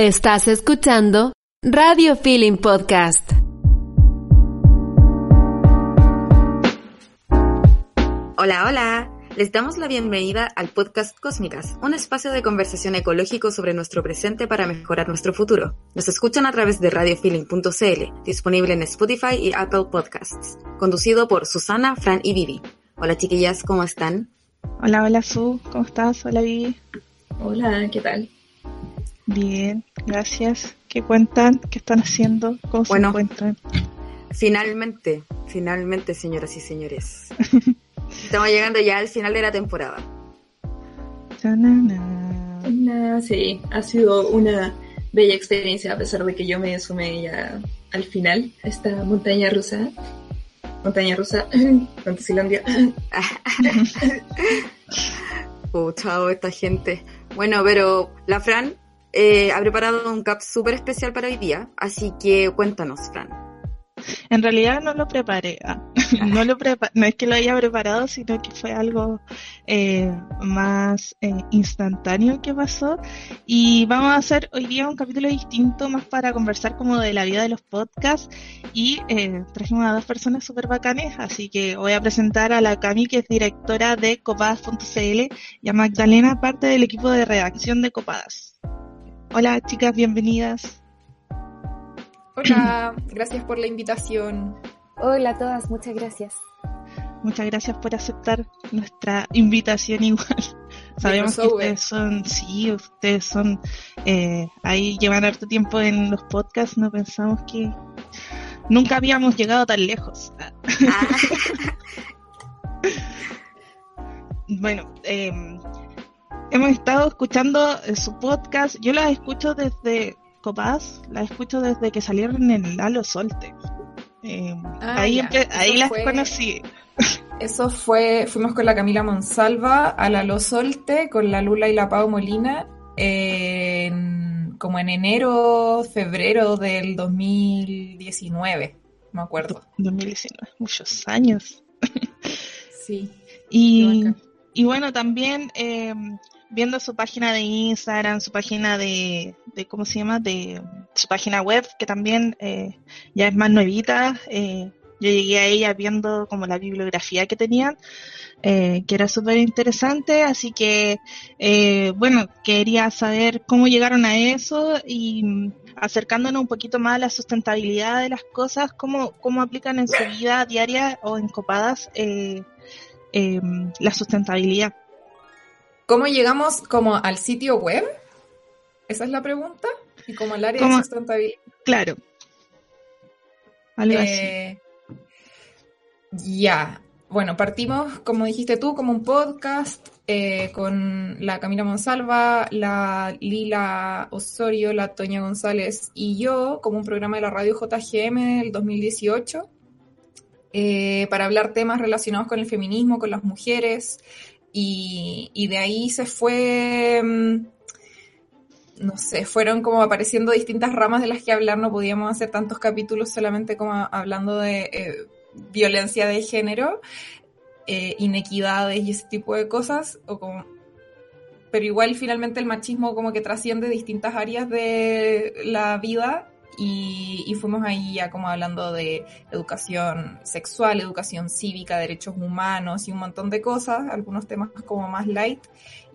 Estás escuchando Radio Feeling Podcast. Hola, hola. Les damos la bienvenida al podcast Cósmicas, un espacio de conversación ecológico sobre nuestro presente para mejorar nuestro futuro. Nos escuchan a través de radiofeeling.cl, disponible en Spotify y Apple Podcasts, conducido por Susana, Fran y Vivi. Hola chiquillas, ¿cómo están? Hola, hola Su, ¿cómo estás? Hola Vivi. Hola, ¿qué tal? Bien, gracias. ¿Qué cuentan? ¿Qué están haciendo? ¿Cómo se encuentran? Finalmente, finalmente, señoras y señores. Estamos llegando ya al final de la temporada. Sí, ha sido una bella experiencia a pesar de que yo me sumé ya al final a esta montaña rusa. Montaña rusa, Fantasilandia. oh, chao, esta gente. Bueno, pero la Fran eh, ha preparado un cap súper especial para hoy día, así que cuéntanos, Fran. En realidad no lo preparé, ah, no, lo no es que lo haya preparado, sino que fue algo eh, más eh, instantáneo que pasó. Y vamos a hacer hoy día un capítulo distinto, más para conversar como de la vida de los podcasts. Y eh, trajimos a dos personas súper bacanes, así que voy a presentar a la Cami, que es directora de copadas.cl, y a Magdalena, parte del equipo de redacción de Copadas. Hola chicas, bienvenidas. Hola, gracias por la invitación. Hola a todas, muchas gracias. Muchas gracias por aceptar nuestra invitación igual. Sabemos que ustedes son, sí, ustedes son, eh, ahí llevan harto tiempo en los podcasts, no pensamos que nunca habíamos llegado tan lejos. bueno, eh, hemos estado escuchando eh, su podcast. Yo las escucho desde Copaz, las escucho desde que salieron en el Lalo Solte. Eh, ah, ahí ahí las conocí. Eso fue, fuimos con la Camila Monsalva a Lalo Solte, con la Lula y la Pau Molina, como en enero, febrero del 2019, me acuerdo. 2019, muchos años. Sí. Y, y bueno, también eh, viendo su página de Instagram, su página de, de ¿cómo se llama? De su página web, que también eh, ya es más nuevita. Eh, yo llegué a ella viendo como la bibliografía que tenían, eh, que era súper interesante, así que, bueno, quería saber cómo llegaron a eso y mm, acercándonos un poquito más a la sustentabilidad de las cosas, cómo, cómo aplican en su vida diaria o en copadas la sustentabilidad. ¿Cómo llegamos como al sitio web? Esa es la pregunta. Y como al área de sustentabilidad. Claro. Algo así. Eh, ya. Bueno, partimos, como dijiste tú, como un podcast eh, con la Camila Monsalva, la Lila Osorio, la Toña González y yo, como un programa de la radio JGM del 2018, eh, para hablar temas relacionados con el feminismo, con las mujeres, y, de ahí se fue, mm, no sé, fueron como apareciendo distintas ramas de las que hablar, no podíamos hacer tantos capítulos solamente como hablando de eh, violencia de género, eh, inequidades y ese tipo de cosas, o como, pero igual finalmente el machismo como que trasciende distintas áreas de la vida y, fuimos ahí ya como hablando de educación sexual, educación cívica, derechos humanos y un montón de cosas, algunos temas como más light.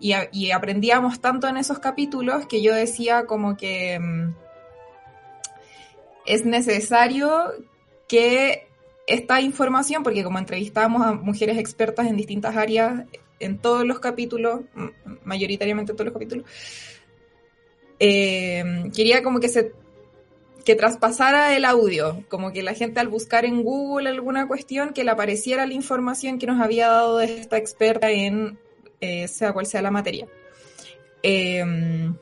Y, aprendíamos tanto en esos capítulos que yo decía como que mm, es necesario que esta información, porque como entrevistábamos a mujeres expertas en distintas áreas, en todos los capítulos, mayoritariamente en todos los capítulos, eh, quería como que se que traspasara el audio, como que la gente al buscar en Google alguna cuestión, que le apareciera la información que nos había dado esta experta en eh, sea cual sea la materia. Em,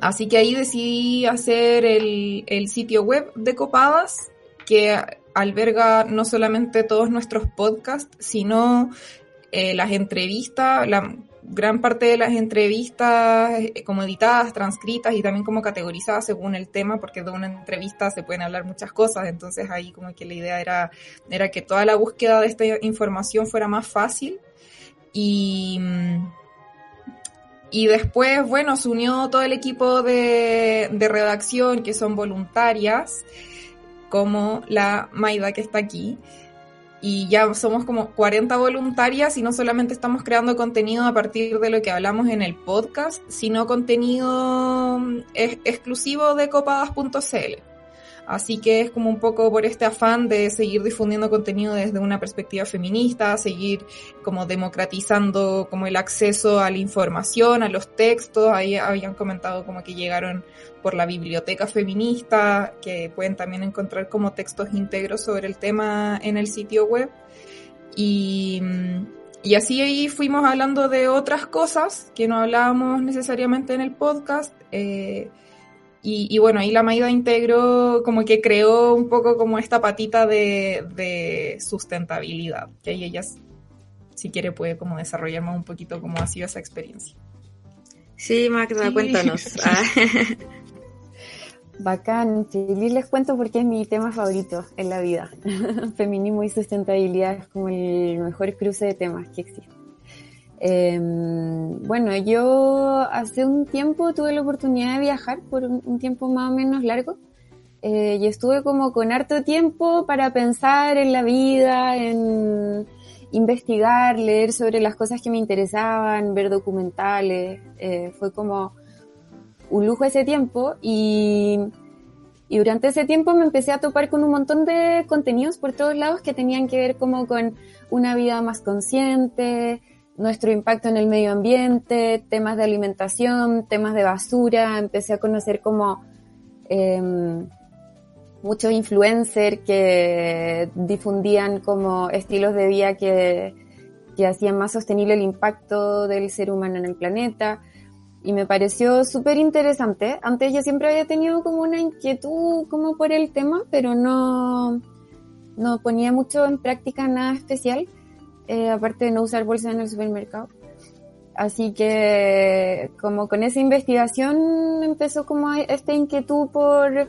así que ahí decidí hacer el, sitio web de Copadas, que alberga no solamente todos nuestros podcasts, sino eh, las entrevistas, la, gran parte de las entrevistas eh, como editadas, transcritas y también como categorizadas según el tema, porque de una entrevista se pueden hablar muchas cosas, entonces ahí como que la idea era, era que toda la búsqueda de esta información fuera más fácil. Y, y después, bueno, se unió todo el equipo de, de redacción, que son voluntarias, como la Maida que está aquí y ya somos como 40 voluntarias y no solamente estamos creando contenido a partir de lo que hablamos en el podcast, sino contenido mm, exclusivo de copadas.cl. Así que es como un poco por este afán de seguir difundiendo contenido desde una perspectiva feminista, seguir como democratizando como el acceso a la información, a los textos. Ahí habían comentado como que llegaron por la biblioteca feminista, que pueden también encontrar como textos íntegros sobre el tema en el sitio web. Y, y así ahí fuimos hablando de otras cosas que no hablábamos necesariamente en el podcast. Eh, y, bueno, ahí la Maida integró, como que creó un poco como esta patita de, sustentabilidad, que ahí ella, si quiere, puede como desarrollar más un poquito cómo ha sido esa experiencia. Sí, Magda, cuéntanos. Ah. Bacán, feliz les cuento porque es mi tema favorito en la vida. Feminismo y sustentabilidad es como el mejor cruce de temas que existe. Em, bueno, yo hace un tiempo tuve la oportunidad de viajar por un, tiempo más o menos largo eh, y estuve como con harto tiempo para pensar en la vida, en investigar, leer sobre las cosas que me interesaban, ver documentales. Eh, fue como un lujo ese tiempo y, y durante ese tiempo me empecé a topar con un montón de contenidos por todos lados que tenían que ver como con una vida más consciente, nuestro impacto en el medio ambiente, temas de alimentación, temas de basura. Empecé a conocer como eh, muchos influencers que difundían como estilos de vida que, que hacían más sostenible el impacto del ser humano en el planeta. Y me pareció súper interesante. Antes yo siempre había tenido como una inquietud como por el tema, pero no, no ponía mucho en práctica nada especial. Eh, aparte de no usar bolsa en el supermercado. Así que como con esa investigación empezó como esta inquietud por,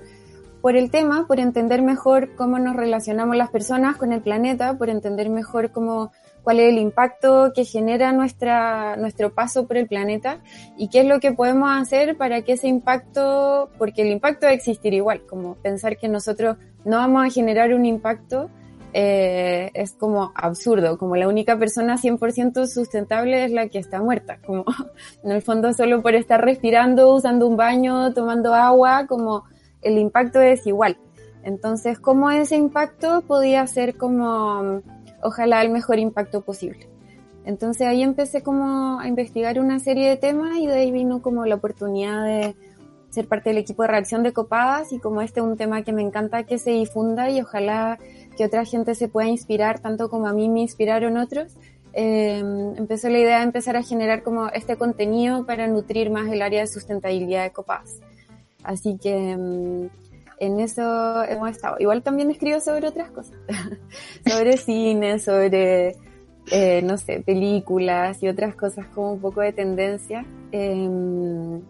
por el tema, por entender mejor cómo nos relacionamos las personas con el planeta, por entender mejor cómo, cuál es el impacto que genera nuestra, nuestro paso por el planeta y qué es lo que podemos hacer para que ese impacto, porque el impacto va a existir igual, como pensar que nosotros no vamos a generar un impacto eh, es como absurdo, como la única persona 100% sustentable es la que está muerta, como en el fondo solo por estar respirando, usando un baño, tomando agua, como el impacto es igual. Entonces, ¿cómo ese impacto podía ser como, ojalá, el mejor impacto posible? Entonces ahí empecé como a investigar una serie de temas y de ahí vino como la oportunidad de ser parte del equipo de reacción de Copadas y como este es un tema que me encanta que se difunda y ojalá que otra gente se pueda inspirar, tanto como a mí me inspiraron otros, eh, empezó la idea de empezar a generar como este contenido para nutrir más el área de sustentabilidad de Copaz. Así que mm, en eso hemos estado. Igual también escribo sobre otras cosas, sobre cine, sobre, eh, no sé, películas y otras cosas como un poco de tendencia. Eh,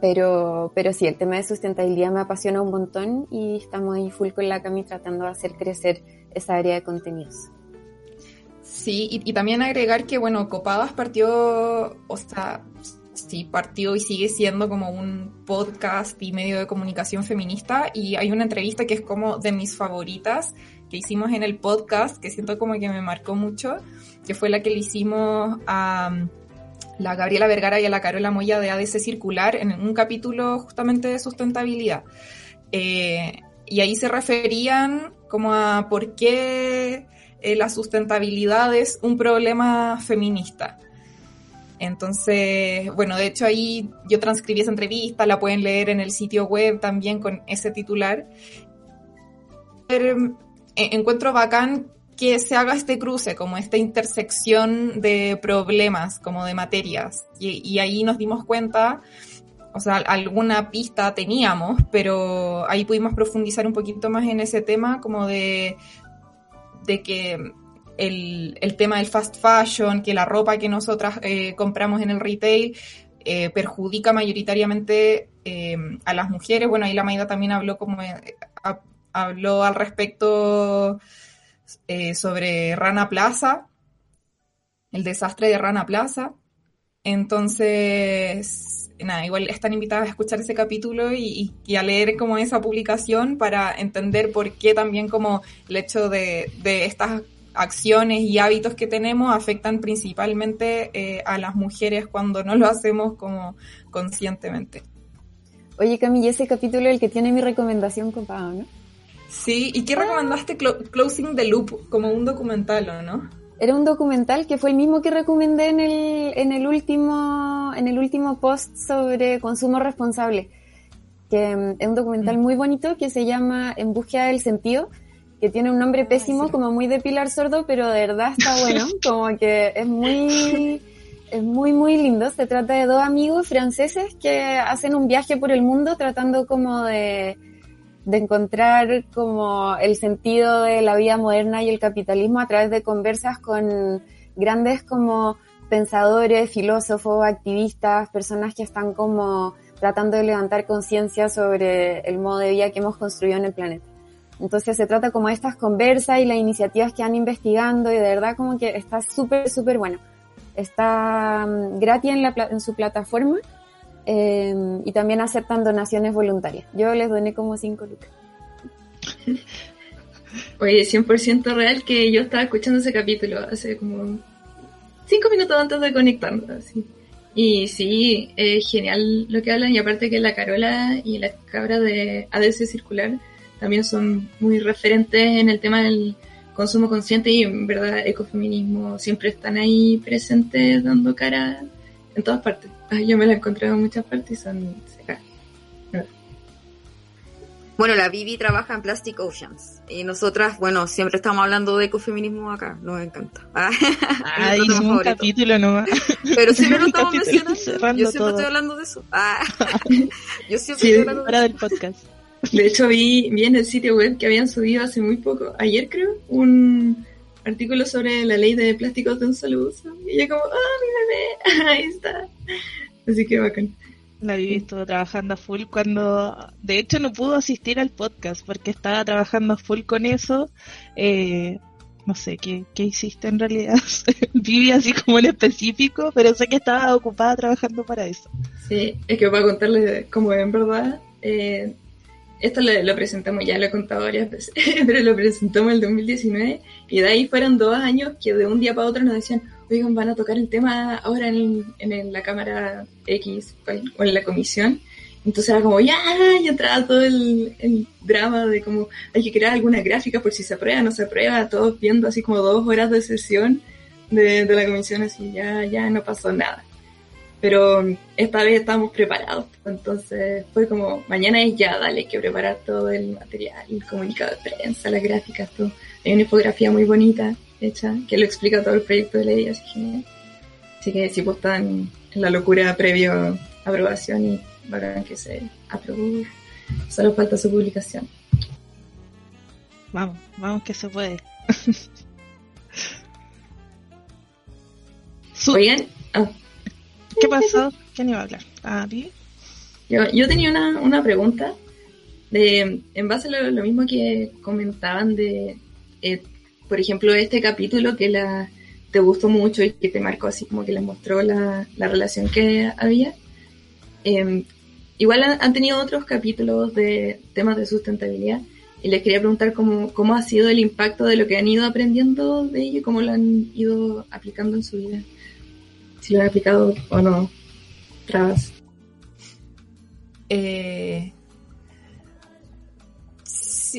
pero, pero sí, el tema de sustentabilidad me apasiona un montón y estamos ahí full con la Cami tratando de hacer crecer esa área de contenidos. Sí, y, también agregar que, bueno, Copadas partió, o sea, sí, partió y sigue siendo como un podcast y medio de comunicación feminista y hay una entrevista que es como de mis favoritas que hicimos en el podcast, que siento como que me marcó mucho, que fue la que le hicimos a la Gabriela Vergara y a la Carola Moya de ADC Circular en un capítulo justamente de sustentabilidad. Eh, y ahí se referían como a por qué eh, la sustentabilidad es un problema feminista. Entonces, bueno, de hecho ahí yo transcribí esa entrevista, la pueden leer en el sitio web también con ese titular. Eh, encuentro bacán que se haga este cruce, como esta intersección de problemas, como de materias. Y, ahí nos dimos cuenta, o sea, alguna pista teníamos, pero ahí pudimos profundizar un poquito más en ese tema, como de, de que el, el tema del fast fashion, que la ropa que nosotras eh, compramos en el retail, eh, perjudica mayoritariamente eh, a las mujeres. Bueno, ahí la Maida también habló como habló al respecto eh, sobre Rana Plaza, el desastre de Rana Plaza. Entonces, nada, igual están invitadas a escuchar ese capítulo y, y a leer como esa publicación para entender por qué también como el hecho de, de estas acciones y hábitos que tenemos afectan principalmente eh, a las mujeres cuando no lo hacemos como conscientemente. Oye, Camille, ese capítulo es el que tiene mi recomendación copado, ¿no? Sí, ¿y qué recomendaste Closing the Loop como un documental, o no? Era un documental que fue el mismo que recomendé en el, en el último en el último post sobre consumo responsable, que mm, es un documental mm. muy bonito que se llama En búsqueda del sentido que tiene un nombre pésimo, como muy de Pilar Sordo, pero de verdad está bueno, como que es muy, es muy, muy lindo. Se trata de dos amigos franceses que hacen un viaje por el mundo tratando como de, de encontrar como el sentido de la vida moderna y el capitalismo a través de conversas con grandes como pensadores, filósofos, activistas, personas que están como tratando de levantar conciencia sobre el modo de vida que hemos construido en el planeta. Entonces se trata como estas conversas y las iniciativas que han investigando y de verdad como que está súper, súper bueno. Está um, gratis en, la, en su plataforma eh, y también aceptan donaciones voluntarias. Yo les doné como 5 lucas. Oye, 100% real que yo estaba escuchando ese capítulo hace como 5 minutos antes de conectarnos. Así. Y sí, es genial lo que hablan y aparte que la Carola y la cabra de ADC Circular también son muy referentes en el tema del consumo consciente y en verdad ecofeminismo siempre están ahí presentes dando cara en todas partes. Yo me la he encontrado en muchas partes y son Bueno, la Vivi trabaja en Plastic Oceans y nosotras, bueno, siempre estamos hablando de ecofeminismo acá, nos encanta. Ah, un capítulo nomás. Pero si no lo estamos mencionando, yo siempre estoy hablando de eso. Ah, yo siempre estoy hablando de del podcast. De hecho, vi, vi en el sitio web que habían subido hace muy poco, ayer creo, un artículo sobre la ley de plásticos de un solo uso. Y yo como, ¡ah, mi bebé! Ahí está. Así que bacán. La Vivi estuvo trabajando a full cuando, de hecho, no pudo asistir al podcast porque estaba trabajando a full con eso. Eh, no sé ¿qué, qué hiciste en realidad. Vivi así como en específico, pero sé que estaba ocupada trabajando para eso. Sí, es que para contarles como en verdad, eh, esto lo, presentamos, ya lo he contado varias veces, pero lo presentamos en el 2019 y de ahí fueron dos años que de un día para otro nos decían, oigan, van a tocar el tema ahora en, en la cámara X o en la comisión. Entonces era como, ya, ya entraba todo el, el, drama de como hay que crear alguna gráfica por si se aprueba no se aprueba, todos viendo así como dos horas de sesión de, de la comisión, así ya, ya no pasó nada pero esta vez estamos preparados. Entonces fue como, mañana es ya, dale, hay que preparar todo el material, el comunicado de prensa, las gráficas, todo. Hay una infografía muy bonita hecha que lo explica todo el proyecto de ley, así que, así que sí, pues están en la locura previo a aprobación y bacán que se aprobó. Solo falta su publicación. Vamos, vamos que se puede. Oigan, ah, ¿Qué pasó? ¿Quién iba a hablar? ¿A ti? Yo, yo tenía una, una pregunta de, en base a lo, mismo que comentaban de, eh, por ejemplo, este capítulo que la, te gustó mucho y que te marcó así como que les mostró la, la relación que había. Em, igual han, tenido otros capítulos de temas de sustentabilidad y les quería preguntar cómo, cómo ha sido el impacto de lo que han ido aprendiendo de ello y cómo lo han ido aplicando en su vida si lo han aplicado o no. Trabas. Eh,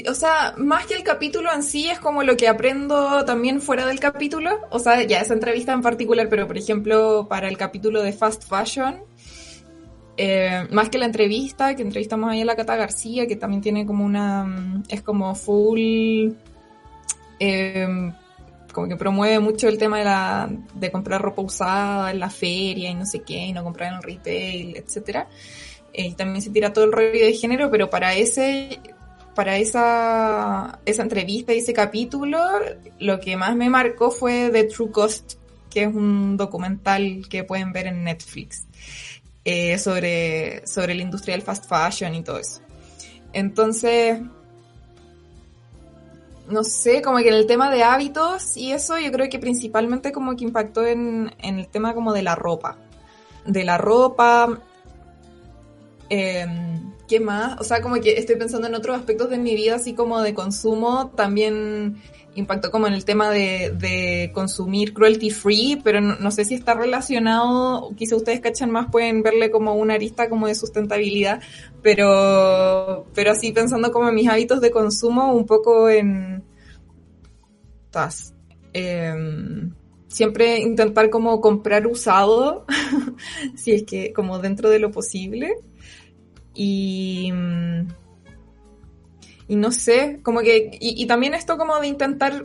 o sea, más que el capítulo en sí, es como lo que aprendo también fuera del capítulo. O sea, ya esa entrevista en particular, pero por ejemplo, para el capítulo de Fast Fashion, eh, más que la entrevista, que entrevistamos ahí a la Cata García, que también tiene como una. Mm, es como full. Eh, como que promueve mucho el tema de, la, de comprar ropa usada en la feria y no sé qué, y no comprar en el retail, etcétera. Eh, también se tira todo el rollo de género, pero para ese para esa, esa entrevista y ese capítulo, lo que más me marcó fue The True Cost, que es un documental que pueden ver en Netflix eh, sobre, sobre la industria del fast fashion y todo eso. Entonces, no sé, como que en el tema de hábitos y eso, yo creo que principalmente como que impactó en, en el tema como de la ropa. de la ropa. Em, ¿Qué más? O sea, como que estoy pensando en otros aspectos de mi vida, así como de consumo. También impactó como en el tema de, consumir cruelty free, pero no, sé si está relacionado, quizá ustedes cachan más, pueden verle como una arista como de sustentabilidad, pero, pero así pensando como en mis hábitos de consumo, un poco en... Tas, eh, siempre intentar como comprar usado, si es que como dentro de lo posible. Y, y no sé, como que, y, y, también esto como de intentar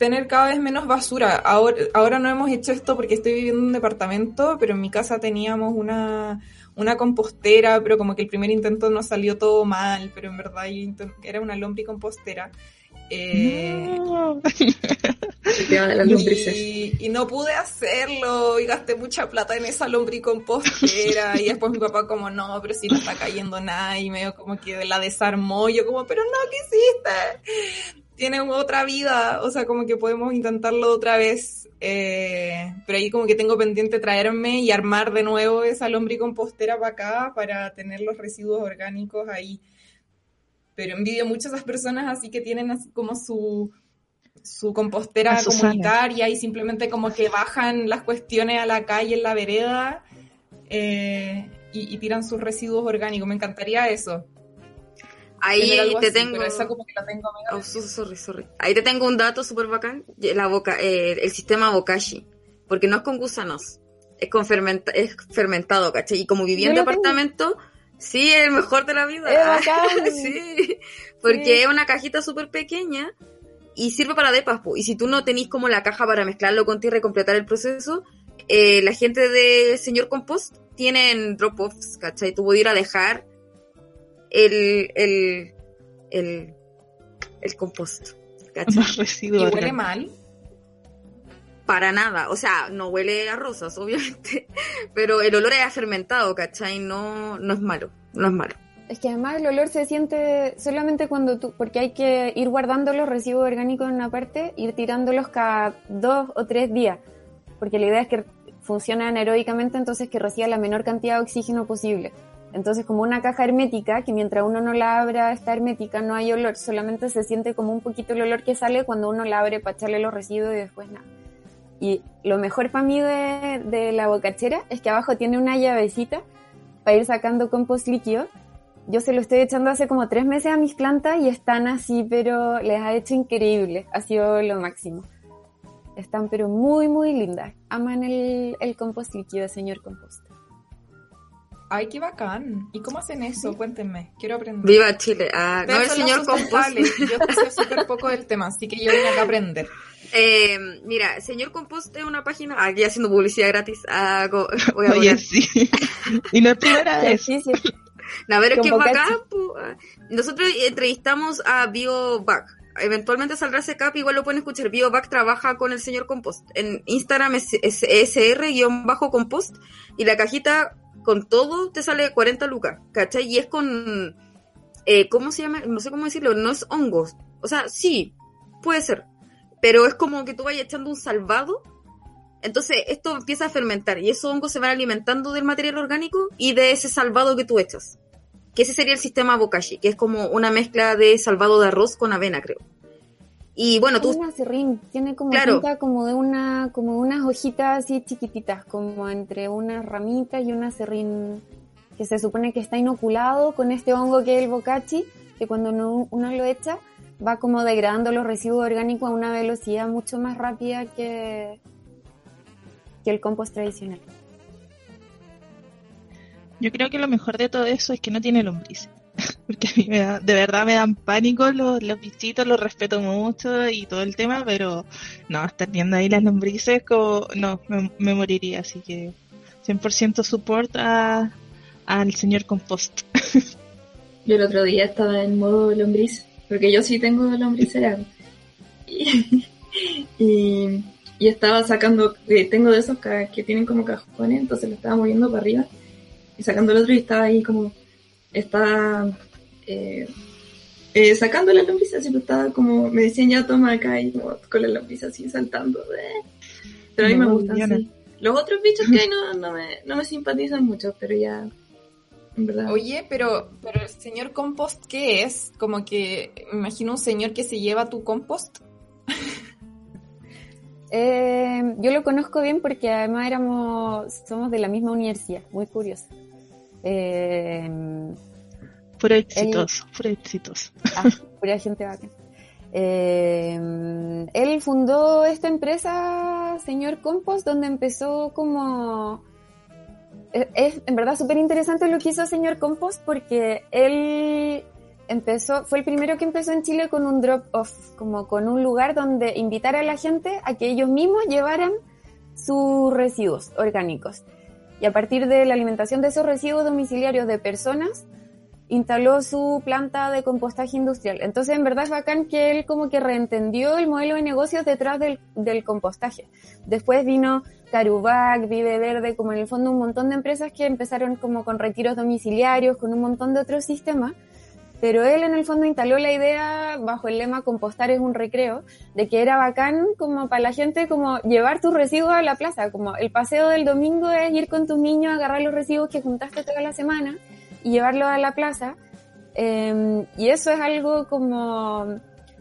tener cada vez menos basura. Ahora, ahora no hemos hecho esto porque estoy viviendo en un departamento, pero en mi casa teníamos una, una compostera, pero como que el primer intento no salió todo mal, pero en verdad era una lombricompostera. Eh, no. y, y, no pude hacerlo y gasté mucha plata en esa lombricompostera y después mi papá como no, pero si no está cayendo nada y medio como que la desarmó yo como pero no, ¿qué hiciste? Tiene otra vida, o sea, como que podemos intentarlo otra vez, eh, pero ahí como que tengo pendiente traerme y armar de nuevo esa lombricompostera para acá para tener los residuos orgánicos ahí pero envidio mucho a esas personas así que tienen así como su, su compostera comunitaria y simplemente como que bajan las cuestiones a la calle en la vereda eh, y, y, tiran sus residuos orgánicos. Me encantaría eso. Ahí te así, tengo. Pero esa como que la tengo oh, sorry, sorry. Ahí te tengo un dato súper bacán. La boca, eh, el sistema Bokashi. Porque no es con gusanos. Es con fermenta, es fermentado, ¿cachai? Y como viví en departamento. Tengo Sí, el mejor de la vida. Es bacán. sí, porque sí. es una cajita súper pequeña y sirve para depas. Y si tú no tenés como la caja para mezclarlo con tierra y completar el proceso, eh, la gente de Señor Compost tienen drop-offs, ¿cachai? Tú puedes ir a dejar el, el, el, el compost, ¿cachai? ¿Y huele mal? Para nada, o sea, no huele a rosas, obviamente, pero el olor es fermentado, ¿cachai? No, no es malo, no es malo. Es que además el olor se siente solamente cuando tú, porque hay que ir guardando los residuos orgánicos en una parte, ir tirándolos cada dos o tres días, porque la idea es que funciona anaeróbicamente, entonces que reciba la menor cantidad de oxígeno posible. Entonces, como una caja hermética, que mientras uno no la abra está hermética, no hay olor, solamente se siente como un poquito el olor que sale cuando uno la abre para echarle los residuos y después nada. Y lo mejor para mí de, de, la bocachera es que abajo tiene una llavecita para ir sacando compost líquido. Yo se lo estoy echando hace como tres meses a mis plantas y están así, pero les ha hecho increíble. Ha sido lo máximo. Están pero muy, muy lindas. Aman el, el compost líquido, señor compost. Ay, qué bacán. ¿Y cómo hacen eso? Cuéntenme. Quiero aprender. Viva Chile. Ah, no, el señor compost. Yo sé súper poco del tema, así que yo vine acá a aprender. Eh, mira, Señor Compost es una página, aquí haciendo publicidad gratis. Hago, voy a Oye, sí. y no es primera vez. Sí, sí. No, a ver, es que bacán. Nosotros entrevistamos a BioBack. Eventualmente saldrá ese cap, igual lo pueden escuchar. BioBack trabaja con el señor Compost. En Instagram es, es SR-compost y la cajita con todo te sale 40 lucas, ¿cachai? Y es con, eh, ¿cómo se llama? No sé cómo decirlo, no es hongos. O sea, sí, puede ser, pero es como que tú vayas echando un salvado. Entonces esto empieza a fermentar y esos hongos se van alimentando del material orgánico y de ese salvado que tú echas. Que ese sería el sistema bokashi, que es como una mezcla de salvado de arroz con avena, creo. Y bueno, tú... Una serrín, tiene como Claro. como de una, como unas hojitas así chiquititas, como entre unas ramitas y una serrín que se supone que está inoculado con este hongo que es el bokashi, que cuando uno, uno lo echa va como degradando los residuos orgánicos a una velocidad mucho más rápida que, que el compost tradicional. Yo creo que lo mejor de todo eso es que no tiene lombrices. Porque a mí me da, de verdad me dan pánico los, los bichitos, los respeto mucho y todo el tema, pero no, estar viendo ahí las lombrices, como, no, me, me moriría. Así que 100% support a, al señor compost. Yo el otro día estaba en modo lombriz, porque yo sí tengo lombricera. Y, y, y estaba sacando, eh, tengo de esos que, tienen como cajones, entonces lo estaba moviendo para arriba y sacando el otro y estaba ahí como, estaba eh, eh, sacando la lombriz, así pues estaba como, me decían ya toma acá y como con la lombriz así saltando. eh. Pero a mí me No, gusta yo no. así. Los otros bichos que hay no, no, me, no me simpatizan mucho, pero ya, en verdad. Oye, pero, pero el señor compost, ¿qué es? Como que me imagino un señor que se lleva tu compost. Eh, yo lo conozco bien porque además éramos, somos de la misma universidad, muy curioso. Eh, Puro éxitos, puro éxitos. ah, pura gente bacán. Eh, él fundó esta empresa, señor Compost, donde empezó como... Es, en verdad súper interesante lo que hizo señor Compost porque él empezó, fue el primero que empezó en Chile con un drop-off, como con un lugar donde invitar a la gente a que ellos mismos llevaran sus residuos orgánicos. Y a partir de la alimentación de esos residuos domiciliarios de personas, instaló su planta de compostaje industrial. Entonces, en verdad es bacán que él como que reentendió el modelo de negocios detrás del, del compostaje. Después vino Carubac, Vive Verde, como en el fondo un montón de empresas que empezaron como con retiros domiciliarios, con un montón de otros sistemas. Pero él en el fondo instaló la idea bajo el lema compostar es un recreo, de que era bacán como para la gente como llevar tus residuos a la plaza, como el paseo del domingo es ir con tus niños a agarrar los residuos que juntaste toda la semana y llevarlos a la plaza. Eh, y eso es algo como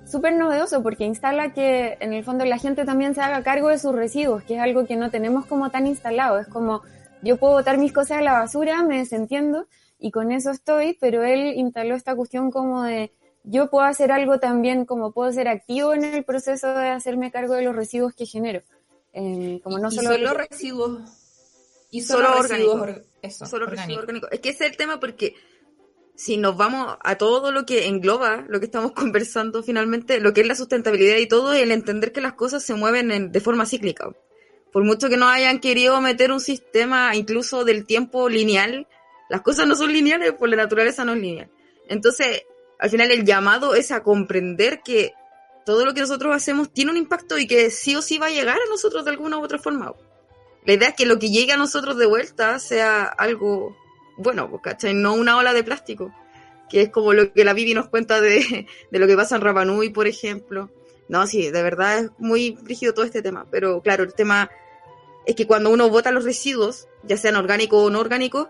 súper novedoso porque instala que en el fondo la gente también se haga cargo de sus residuos, que es algo que no tenemos como tan instalado. Es como yo puedo botar mis cosas a la basura, me desentiendo y con eso estoy, pero él instaló esta cuestión como de yo puedo hacer algo también, como puedo ser activo en el proceso de hacerme cargo de los residuos que genero. Eh, como no y solo, solo residuos. Y Solo solo, residuos. Eso, Solo orgánicos. residuo orgánico. Es que ese es el tema porque si nos vamos a todo lo que engloba lo que estamos conversando finalmente, lo que es la sustentabilidad y todo, el entender que las cosas se mueven en- de forma cíclica. Por mucho que no hayan querido meter un sistema incluso del tiempo lineal, las cosas no son lineales, por la naturaleza no es lineal. Entonces, al final el llamado es a comprender que todo lo que nosotros hacemos tiene un impacto y que sí o sí va a llegar a nosotros de alguna u otra forma. La idea es que lo que llegue a nosotros de vuelta sea algo bueno, pues, ¿cachai? No una ola de plástico, que es como lo que la Vivi nos cuenta de, de lo que pasa en Rapanui, por ejemplo. No, sí, de verdad es muy rígido todo este tema, pero claro, el tema es que cuando uno bota los residuos, ya sean orgánicos o no orgánicos,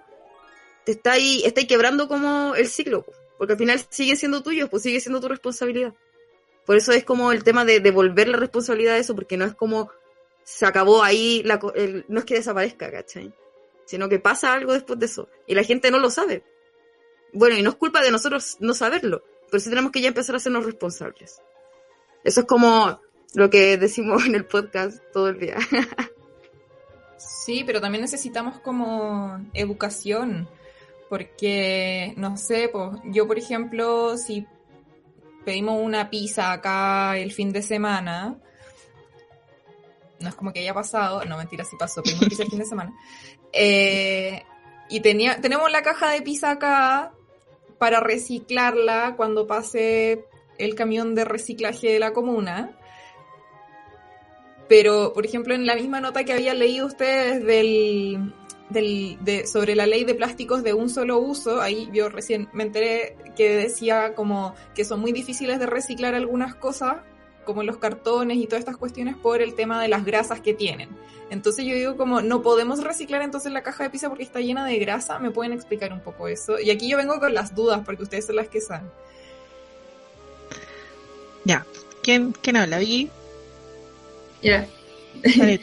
te está ahí, quebrando como el ciclo, pues, porque al final siguen siendo tuyos, pues sigue siendo tu responsabilidad. Por eso es como el tema de devolver la responsabilidad de eso, porque no es como se acabó ahí, la, el- no es que desaparezca, ¿cachai? Sino que pasa algo después de eso. Y la gente no lo sabe. Bueno, y no es culpa de nosotros no saberlo, pero sí tenemos que ya empezar a hacernos responsables. Eso es como lo que decimos en el podcast todo el día. Sí, pero también necesitamos como educación, porque, no sé, pues yo, por ejemplo, si pedimos una pizza acá el fin de semana, no es como que haya pasado, no, mentira, sí pasó, pedimos el fin de semana, eh, y tenía, tenemos la caja de pizza acá para reciclarla cuando pase el camión de reciclaje de la comuna. Pero, por ejemplo, en la misma nota que había leído ustedes del, del, de, sobre la ley de plásticos de un solo uso, ahí yo recién me enteré que decía como que son muy difíciles de reciclar algunas cosas, como los cartones y todas estas cuestiones, por el tema de las grasas que tienen. Entonces yo digo como, no podemos reciclar entonces la caja de pizza porque está llena de grasa, ¿me pueden explicar un poco eso? Y aquí yo vengo con las dudas, porque ustedes son las que saben. Ya. ¿Quién, quién habla? Ya.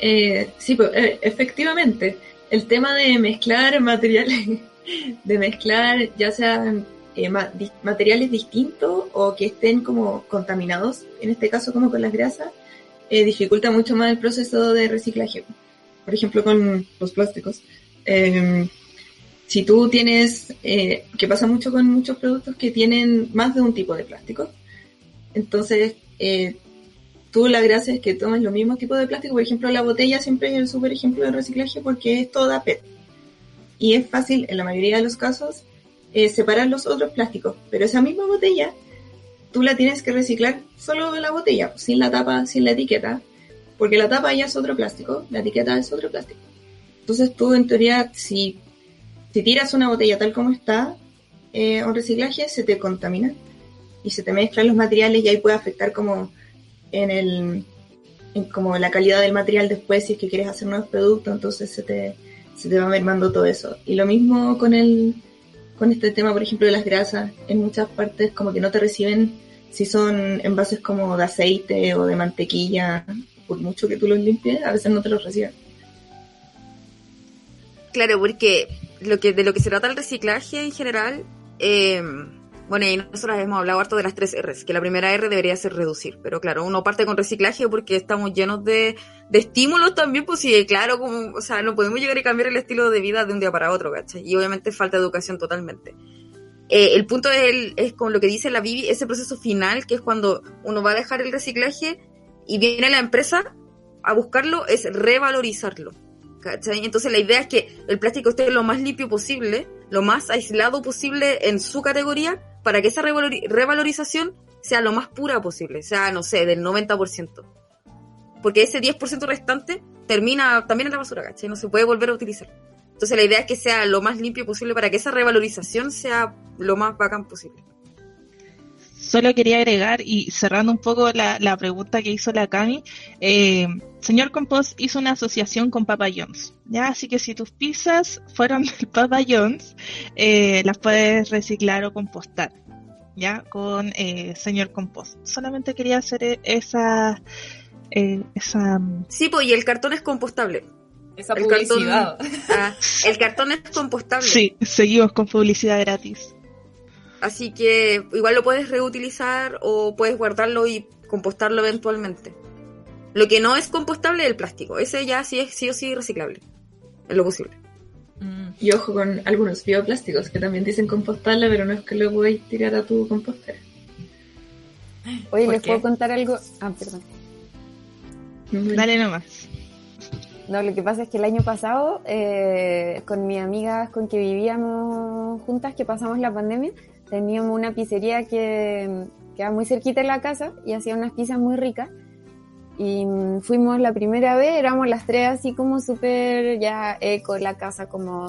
Eh, sí, pues, eh, efectivamente, el tema de mezclar materiales, de mezclar ya sean eh, materiales distintos o que estén como contaminados, en este caso como con las grasas, eh, dificulta mucho más el proceso de reciclaje. Por ejemplo, con los plásticos. Eh, si tú tienes, eh, que pasa mucho con muchos productos que tienen más de un tipo de plástico, entonces tú la gracia es que tomas los mismos tipos de plástico. Por ejemplo, la botella siempre es el super ejemplo de reciclaje porque es toda PET. Y es fácil, en la mayoría de los casos, eh, separar los otros plásticos. Pero esa misma botella, tú la tienes que reciclar solo la botella, sin la tapa, sin la etiqueta. Porque la tapa ya es otro plástico, la etiqueta es otro plástico. Entonces tú, en teoría, si, si tiras una botella tal como está, eh, un reciclaje, se te contamina y se te mezclan los materiales y ahí puede afectar como en el, en como la calidad del material después si es que quieres hacer nuevos productos, entonces se te, se te va mermando todo eso. Y lo mismo con el con este tema, por ejemplo, de las grasas, en muchas partes como que no te reciben si son envases como de aceite o de mantequilla, por mucho que tú los limpies, a veces no te los reciben. Claro, porque lo que, de lo que se trata el reciclaje en general, eh, bueno, y nosotros hemos hablado harto de las tres R's, que la primera R debería ser reducir, pero claro, uno parte con reciclaje porque estamos llenos de, de estímulos también, pues sí, claro, como, o sea, no podemos llegar y cambiar el estilo de vida de un día para otro, ¿cachai? Y obviamente falta educación totalmente. Eh, el punto es, es con lo que dice la Bibi, ese proceso final, que es cuando uno va a dejar el reciclaje y viene la empresa a buscarlo, es revalorizarlo. ¿cachai? Entonces la idea es que el plástico esté lo más limpio posible, lo más aislado posible en su categoría, para que esa revalorización sea lo más pura posible, sea, no sé, del 90%. Porque ese 10% restante termina también en la basura, ¿cachai? No se puede volver a utilizar. Entonces la idea es que sea lo más limpio posible para que esa revalorización sea lo más bacán posible. Solo quería agregar, y cerrando un poco la, la pregunta que hizo la Cami, eh, señor Compost hizo una asociación con Papa John's, ¿ya? Así que si tus pizzas fueron del Papa John's, eh, las puedes reciclar o compostar, ¿ya? Con eh, señor Compost. Solamente quería hacer e-, esa... Eh, esa... Sí, pues y el cartón es compostable. Esa El publicidad. cartón, ah, el cartón es compostable. Sí, seguimos con publicidad gratis. Así que igual lo puedes reutilizar o puedes guardarlo y compostarlo eventualmente. Lo que no es compostable es el plástico. Ese ya sí es sí o sí reciclable. Es lo posible. Mm. Y ojo con algunos bioplásticos que también dicen compostable, pero no es que lo podéis tirar a tu compostera. Oye, ¿Por ¿les qué? puedo contar algo? Ah, perdón. Dale nomás. No, lo que pasa es que el año pasado, eh, con mis amigas con que vivíamos juntas, que pasamos la pandemia, teníamos una pizzería que quedaba muy cerquita de la casa y hacía unas pizzas muy ricas. Y mm, fuimos la primera vez, éramos las tres así como súper ya eco, la casa como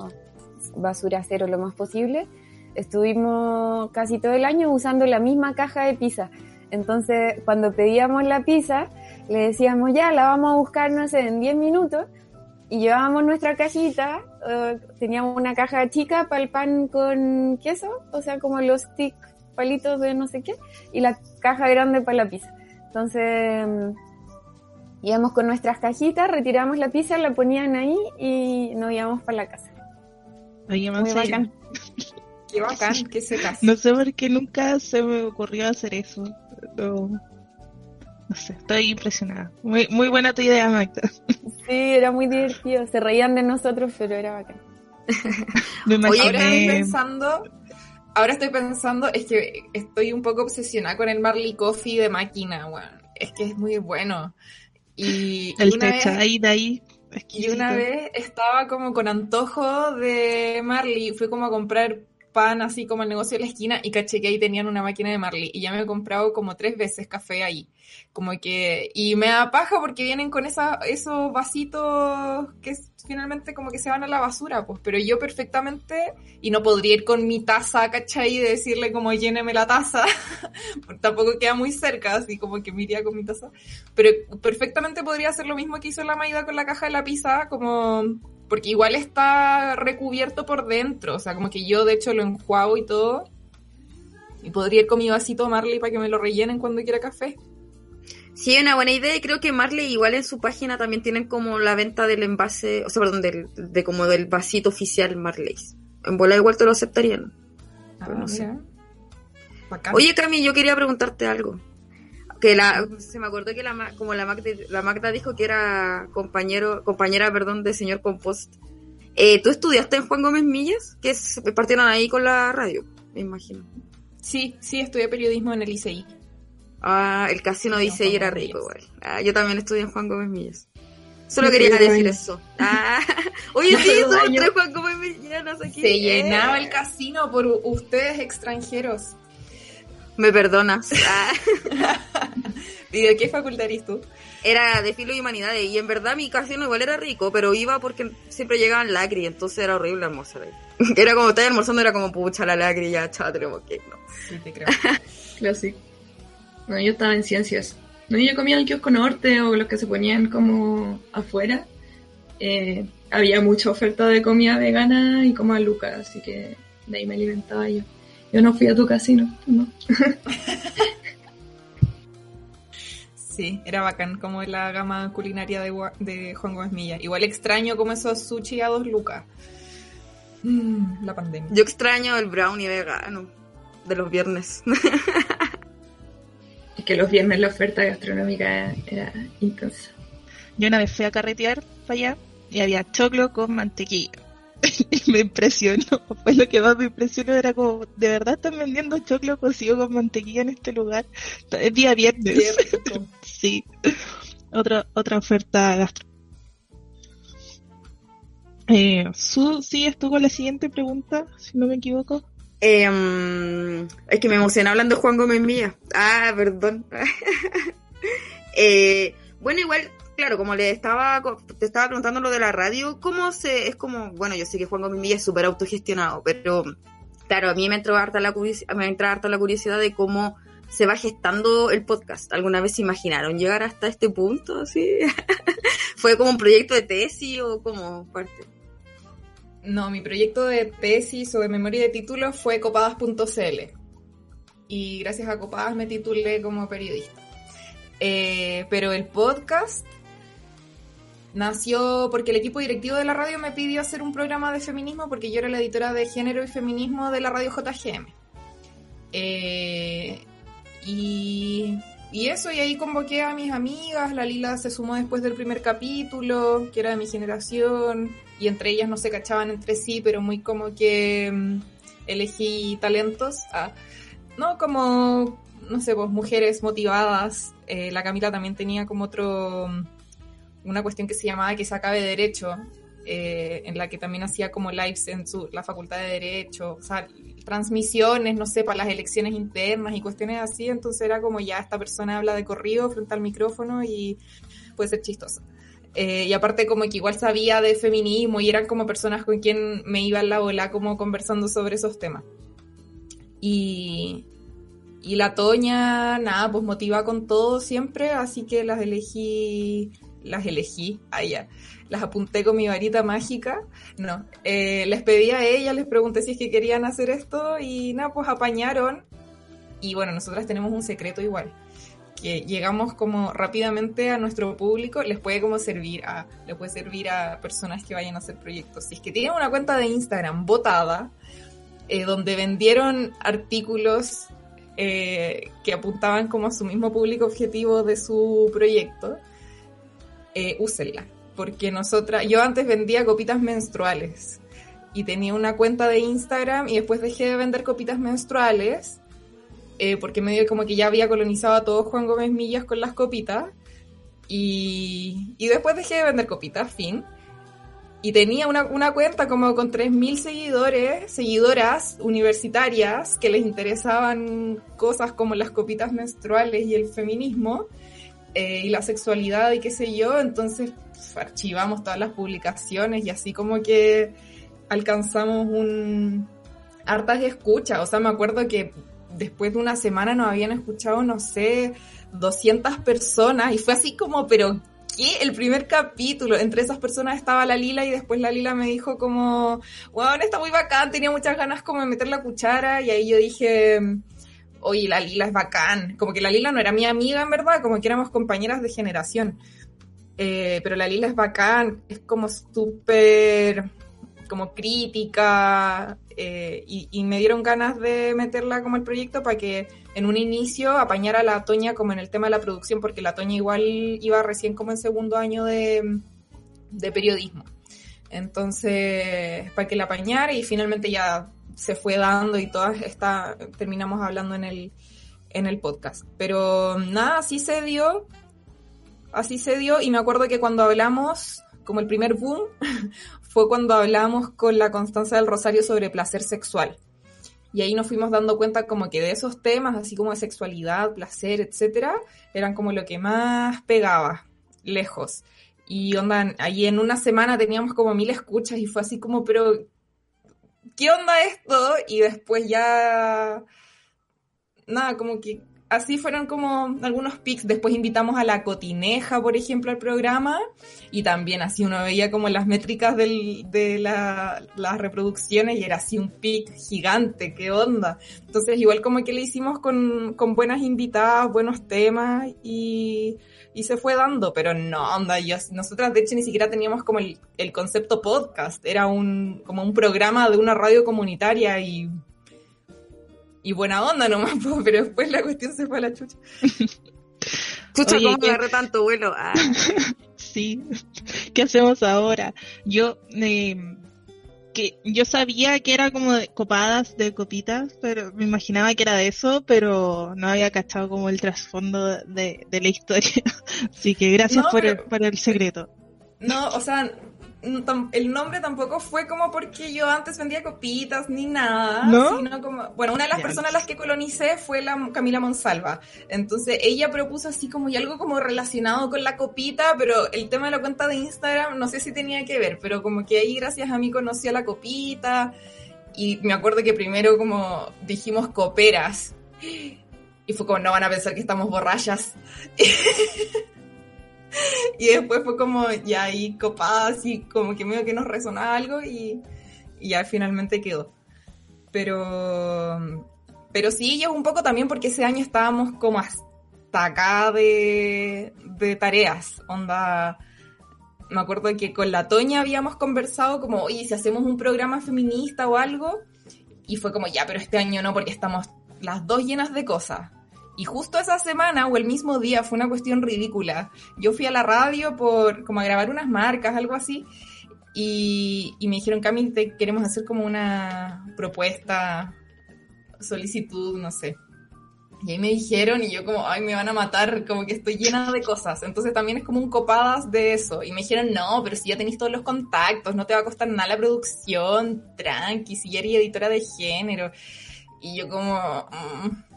basura cero lo más posible. Estuvimos casi todo el año usando la misma caja de pizza. Entonces, cuando pedíamos la pizza, le decíamos ya, la vamos a buscar, no sé, en 10 minutos. Y llevábamos nuestra cajita, eh, teníamos una caja chica para el pan con queso, o sea, como los stick palitos de no sé qué, y la caja grande para la pizza. Entonces, mm, íbamos con nuestras cajitas, retiramos la pizza, la ponían ahí y nos íbamos para la casa. Oye, Muy bacán. Qué bacán, qué secas. No sé por qué nunca se me ocurrió hacer eso. No, no sé, estoy impresionada. Muy, muy buena tu idea, Magda. Sí, era muy divertido, se reían de nosotros, pero era bacán. Me Oye, Ahora estoy imaginé. pensando, ahora estoy pensando, es que estoy un poco obsesionada con el Marley Coffee de máquina, weón. Es que es muy bueno. Y, el una vez, techo ahí, de ahí. y una vez estaba como con antojo de Marley, fui como a comprar pan así como al negocio de la esquina y caché que ahí tenían una máquina de Marley y ya me he comprado como tres veces café ahí. Como que, y me da paja porque vienen con esa, esos vasitos que finalmente como que se van a la basura, pues, pero yo perfectamente, y no podría ir con mi taza, ¿cachai? Y decirle como lléneme la taza, tampoco queda muy cerca, así como que me iría con mi taza, pero perfectamente podría hacer lo mismo que hizo la Maida con la caja de la pizza, como, porque igual está recubierto por dentro, o sea, como que yo de hecho lo enjuago y todo, y podría ir con mi vasito Marley para que me lo rellenen cuando quiera café. Sí, una buena idea y creo que Marley igual en su página también tienen como la venta del envase, o sea, perdón, del, de como del vasito oficial Marley. En bola igual te lo aceptarían. Pero no sé. Ah. Oye, Cami, yo quería preguntarte algo. Que la, se me acordó que la, como la Magda, la Magda dijo que era compañero, compañera, perdón, de señor Compost. Eh, ¿Tú estudiaste en Juan Gómez Millas? Que es- partieron ahí con la radio, me imagino. Sí, sí, estudié periodismo en el ICI. Ah, el casino Sí, dice y era rico igual. Ah, yo también estudié en Juan Gómez Millas. Solo quería decir eso. Ah, oye, sí, somos años. tres Juan Gómez Millanos aquí. Se llenaba el casino por ustedes extranjeros. Me perdonas. Ah, ¿Y de qué facultad eres tú? era de filo y humanidades. Y en verdad mi casino igual era rico, pero iba porque siempre llegaban lacri, entonces era horrible almorzar ahí. Era como, estaba almorzando, era como, pucha, la lacri, ya, chao, tenemos que irnos. Sí, te creo. Clásico. No, yo estaba en ciencias. No, yo comía en el kiosco norte o los que se ponían como afuera. Eh, había mucha oferta de comida vegana y como a Lucas, así que de ahí me alimentaba yo. Yo no fui a tu casino, ¿no? Sí, era bacán como la gama culinaria de, Juan Gómez Milla. Igual extraño como esos sushi a dos lucas. Mm, la pandemia. Yo extraño el brownie vegano de los viernes. Es que los viernes la oferta gastronómica era intensa. Yo una vez fui a carretear para allá y había choclo con mantequilla. y me impresionó. Fue lo que más me impresionó. Era como, ¿de verdad están vendiendo choclo cocido con mantequilla en este lugar? Es día viernes. sí. Otra, otra oferta gastro. Eh, Su, ¿sigues tú con la siguiente pregunta? Si no me equivoco. Em, es que me emocioné hablando Juan Gómez Milla. Ah, perdón. Eh, bueno, igual, claro, como le estaba, te estaba preguntando lo de la radio, ¿cómo se, es como, bueno, yo sé que Juan Gómez Milla es súper autogestionado, pero claro, a mí me entró harta la curiosidad, me entra harta la curiosidad de cómo se va gestando el podcast. ¿Alguna vez se imaginaron llegar hasta este punto? ¿Así? ¿Fue como un proyecto de tesis o como parte? No, mi proyecto de tesis o de memoria de títulos fue copadas.cl. Y gracias a Copadas me titulé como periodista. Eh, pero el podcast nació porque el equipo directivo de la radio me pidió hacer un programa de feminismo porque yo era la editora de género y feminismo de la radio JGM. Eh, y, y eso, y ahí convoqué a mis amigas, la Lila se sumó después del primer capítulo, que era de mi generación, y entre ellas no se cachaban entre sí, pero muy como que mm, elegí talentos. Ah, no, como, no sé, pues mujeres motivadas. Eh, la Camila también tenía como otro, mm, una cuestión que se llamaba que se acabe derecho, eh, en la que también hacía como lives en su, la facultad de derecho, o sea, transmisiones, no sé, para las elecciones internas y cuestiones así, entonces era como ya esta persona habla de corrido frente al micrófono y puede ser chistosa. Eh, y aparte como que igual sabía de feminismo y eran como personas con quien me iba en la bola como conversando sobre esos temas. Y, y la Toña, nada, pues motiva con todo siempre, así que las elegí, las elegí, allá, las apunté con mi varita mágica, no, eh, les pedí a ellas, les pregunté si es que querían hacer esto y nada, pues apañaron. Y bueno, nosotras tenemos un secreto igual que llegamos como rápidamente a nuestro público, les puede como servir a, les puede servir a personas que vayan a hacer proyectos. Si es que tienen una cuenta de Instagram votada, eh, donde vendieron artículos eh, que apuntaban como a su mismo público objetivo de su proyecto, eh, úsenla. Porque nosotras, yo antes vendía copitas menstruales y tenía una cuenta de Instagram y después dejé de vender copitas menstruales eh, porque medio como que ya había colonizado a todo Juan Gómez Millas con las copitas. Y, y después dejé de vender copitas, fin. Y tenía una, una cuenta como con 3.000 seguidores, seguidoras universitarias que les interesaban cosas como las copitas menstruales y el feminismo eh, y la sexualidad y qué sé yo. Entonces archivamos todas las publicaciones y así como que alcanzamos un hartas escuchas. O sea, me acuerdo que después de una semana nos habían escuchado, no sé, 200 personas y fue así como, pero ¿qué? El primer capítulo, entre esas personas estaba la Lila y después la Lila me dijo como, bueno, está muy bacán, tenía muchas ganas como de meter la cuchara y ahí yo dije, oye, la Lila es bacán, como que la Lila no era mi amiga en verdad, como que éramos compañeras de generación, eh, pero la Lila es bacán, es como súper como crítica eh, y, me dieron ganas de meterla como el proyecto para que en un inicio apañara a la Toña como en el tema de la producción, porque la Toña igual iba recién como en segundo año de, de periodismo. Entonces, para que la apañara y finalmente ya se fue dando y todas está, terminamos hablando en el, en el podcast. Pero nada, así se dio, así se dio y me acuerdo que cuando hablamos, como el primer boom, fue cuando hablamos con la Constanza del Rosario sobre placer sexual. Y ahí nos fuimos dando cuenta como que de esos temas, así como de sexualidad, placer, etcétera, eran como lo que más pegaba, lejos. Y onda, ahí en una semana teníamos como mil escuchas y fue así como, pero, ¿qué onda esto? Y después ya, nada, como que así fueron como algunos pics. Después invitamos a la Cotineja, por ejemplo, al programa. Y también así uno veía como las métricas del, de la, las reproducciones y era así un pic gigante. ¿Qué onda? Entonces, igual como que le hicimos con, con buenas invitadas, buenos temas y, y se fue dando. Pero no, onda, yo, nosotras de hecho ni siquiera teníamos como el, el concepto podcast. Era un, como un programa de una radio comunitaria y y buena onda nomás, pero después la cuestión se fue a la chucha. Chucha, ¿cómo ¿qué? agarré tanto vuelo? Ah. sí, ¿qué hacemos ahora? Yo, eh, que yo sabía que era como de copadas de copitas, pero me imaginaba que era de eso, pero no había cachado como el trasfondo de, de la historia. Así que gracias no, por, pero, por el secreto. No, o sea, el nombre tampoco fue como porque yo antes vendía copitas ni nada, ¿No? sino como, bueno, una de las personas a las que colonicé fue la Camila Monsalva. Entonces ella propuso así como y algo como relacionado con la copita, pero el tema de la cuenta de Instagram no sé si tenía que ver, pero como que ahí gracias a mí conocí a la copita y me acuerdo que primero como dijimos coperas y fue como no van a pensar que estamos borrachas. y después fue como ya ahí copadas y como que medio que nos resonaba algo y, ya finalmente quedó. Pero, pero sí, yo un poco también porque ese año estábamos como hasta acá de, de tareas, onda... Me acuerdo que con la Toña habíamos conversado como, oye, si hacemos un programa feminista o algo, y fue como, ya, pero este año no, porque estamos las dos llenas de cosas. Y justo esa semana o el mismo día fue una cuestión ridícula. Yo fui a la radio por como a grabar unas marcas, algo así, y, y me dijeron, Cami, te queremos hacer como una propuesta, solicitud, no sé. Y ahí me dijeron y yo como, ay, me van a matar, como que estoy llena de cosas. Entonces también es como un copadas de eso. Y me dijeron, no, pero si ya tenéis todos los contactos, no te va a costar nada la producción, tranqui, si ya eres editora de género. Y yo como, mmm,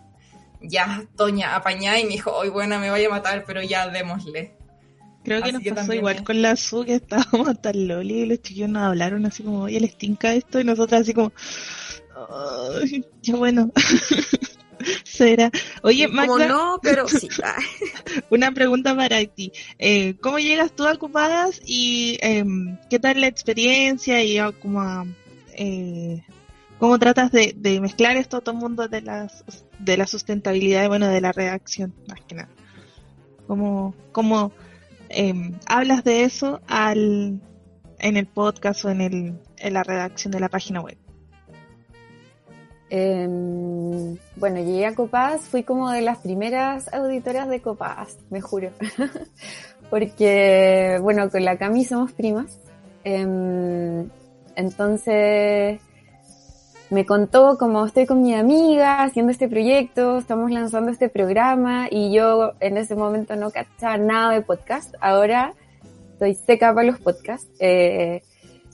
ya, Toña, apañá y me dijo, hoy bueno, me vaya a matar, pero ya démosle. Creo que así nos que pasó igual es. con la Su, que estábamos hasta el Loli y los chiquillos nos hablaron así como, oye, les tinca esto, y nosotras así como, ay, ya bueno. Será. Oye, Como Magda, no, pero sí. una pregunta para ti. Eh, ¿Cómo llegas tú a Ocupadas y eh, qué tal la experiencia y oh, como eh, cómo tratas de, mezclar esto todo el mundo de las de la sustentabilidad y bueno de la redacción más que nada cómo cómo eh, hablas de eso al en el podcast o en el en la redacción de la página web eh, bueno llegué a Copas fui como de las primeras auditoras de Copas me juro. Porque bueno con la Cami somos primas. Eh, entonces me contó como estoy con mi amiga haciendo este proyecto, estamos lanzando este programa y yo en ese momento no cachaba nada de podcast. Ahora estoy seca para los podcasts. Eh,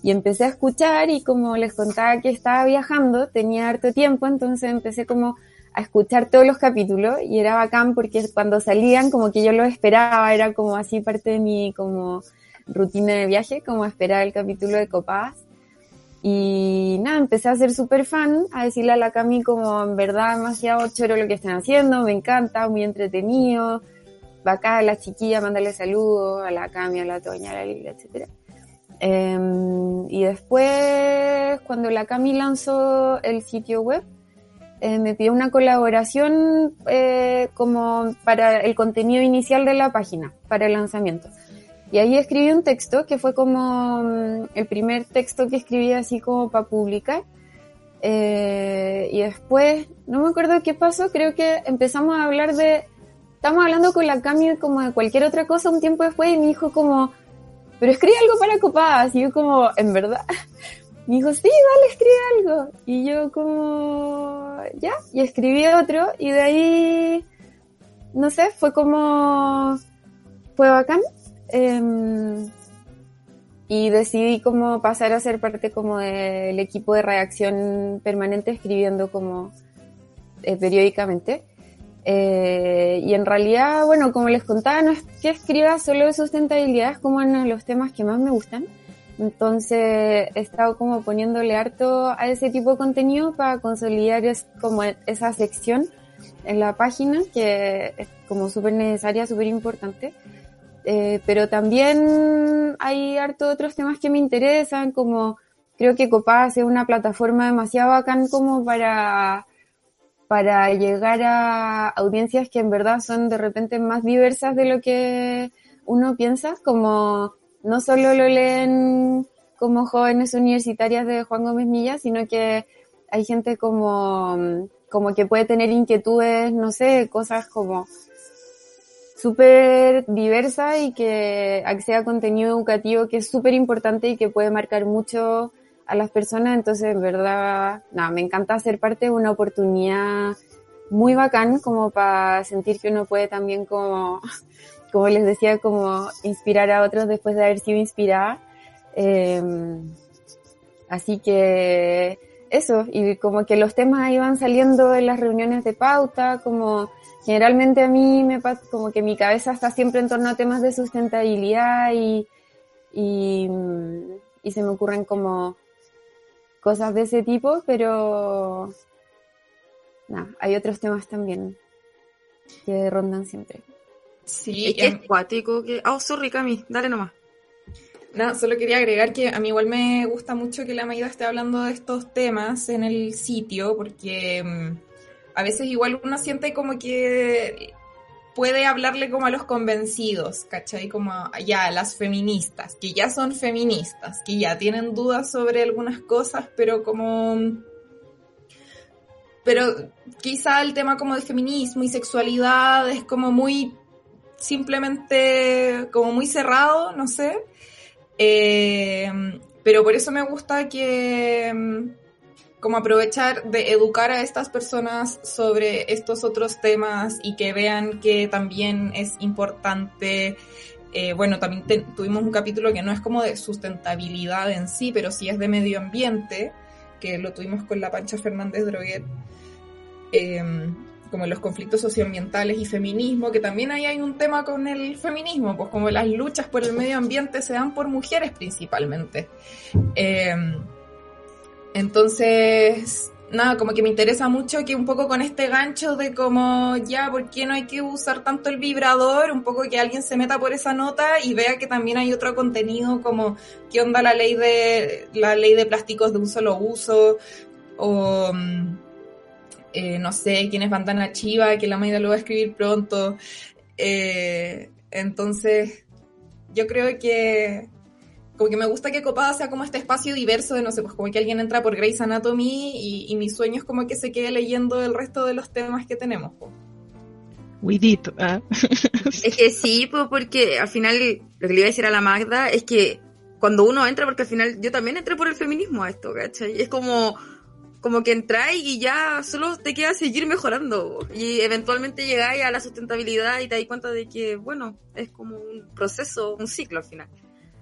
y empecé a escuchar y como les contaba que estaba viajando, tenía harto tiempo, entonces empecé como a escuchar todos los capítulos y era bacán porque cuando salían como que yo lo esperaba, era como así parte de mi como rutina de viaje, como esperar el capítulo de Copadas. Y nada, empecé a ser súper fan, a decirle a la Cami como en verdad demasiado choro lo que están haciendo, me encanta, muy entretenido, acá a la chiquilla, mandarle saludos, a la Cami, a la Toña, a la Lila, etc. Eh, y después, cuando la Cami lanzó el sitio web, eh, me pidió una colaboración eh, como para el contenido inicial de la página, para el lanzamiento. Y ahí escribí un texto que fue como mm, el primer texto que escribí así como para publicar. Eh, y después, no me acuerdo qué pasó, creo que empezamos a hablar de, estamos hablando con la Cami como de cualquier otra cosa un tiempo después y me dijo como, pero escribe algo para copadas. Y yo como, en verdad. Me dijo, sí, vale, escribe algo. Y yo como, ya, y escribí otro y de ahí, no sé, fue como, fue bacán. Eh, y decidí como pasar a ser parte como del equipo de reacción permanente escribiendo como eh, periódicamente. Eh, y en realidad, bueno, como les contaba, no es que escriba solo de sustentabilidad, es como uno de los temas que más me gustan. Entonces he estado como poniéndole harto a ese tipo de contenido para consolidar es, como esa sección en la página, que es como súper necesaria, súper importante. Eh, pero también hay harto otros temas que me interesan, como creo que Copaz es una plataforma demasiado bacán como para, para llegar a audiencias que en verdad son de repente más diversas de lo que uno piensa, como no solo lo leen como jóvenes universitarias de Juan Gómez Milla, sino que hay gente como, como que puede tener inquietudes, no sé, cosas como súper diversa y que acceda a contenido educativo que es súper importante y que puede marcar mucho a las personas. Entonces, en verdad, nada, me encanta ser parte de una oportunidad muy bacán como para sentir que uno puede también como, como les decía, como inspirar a otros después de haber sido inspirada. Eh, así que eso, y como que los temas iban saliendo en las reuniones de pauta, como generalmente a mí me pasa como que mi cabeza está siempre en torno a temas de sustentabilidad y, y, y se me ocurren como cosas de ese tipo, pero no, hay otros temas también que rondan siempre. Sí, es que cuático que... Oh, sorry, Cami, dale nomás. Solo quería agregar que a mí igual me gusta mucho que la Maida esté hablando de estos temas en el sitio, porque mm, a veces igual uno siente como que puede hablarle como a los convencidos, ¿cachai? Como ya a las feministas, que ya son feministas, que ya tienen dudas sobre algunas cosas, pero como... Pero quizá el tema como de feminismo y sexualidad es como muy simplemente como muy cerrado, no sé. Eh, pero por eso me gusta que como aprovechar de educar a estas personas sobre estos otros temas y que vean que también es importante. Eh, bueno, también tuvimos un capítulo que no es como de sustentabilidad en sí, pero sí es de medio ambiente, que lo tuvimos con la Pancha Fernández Droguet, eh, como los conflictos socioambientales y feminismo, que también ahí hay un tema con el feminismo, pues como las luchas por el medio ambiente se dan por mujeres principalmente. Eh, entonces, nada, como que me interesa mucho que un poco con este gancho de como, ya, ¿por qué no hay que usar tanto el vibrador? Un poco que alguien se meta por esa nota y vea que también hay otro contenido como, ¿qué onda la ley de, la ley de plásticos de un solo uso? O, mm, eh, no sé, quién es Bandana Chiva, que la Maida lo va a escribir pronto. Eh, entonces, yo creo que como que me gusta que Copada sea como este espacio diverso de, no sé, pues como que alguien entra por Grey's Anatomy y, y mi sueño es como que se quede leyendo el resto de los temas que tenemos. Pues. We did. ¿eh? es que sí, pues porque al final lo que le iba a decir a la Magda es que cuando uno entra, porque al final yo también entré por el feminismo a esto, ¿cachai? Es como, como que entráis y ya solo te queda seguir mejorando y eventualmente llegáis a la sustentabilidad y te das cuenta de que, bueno, es como un proceso, un ciclo al final.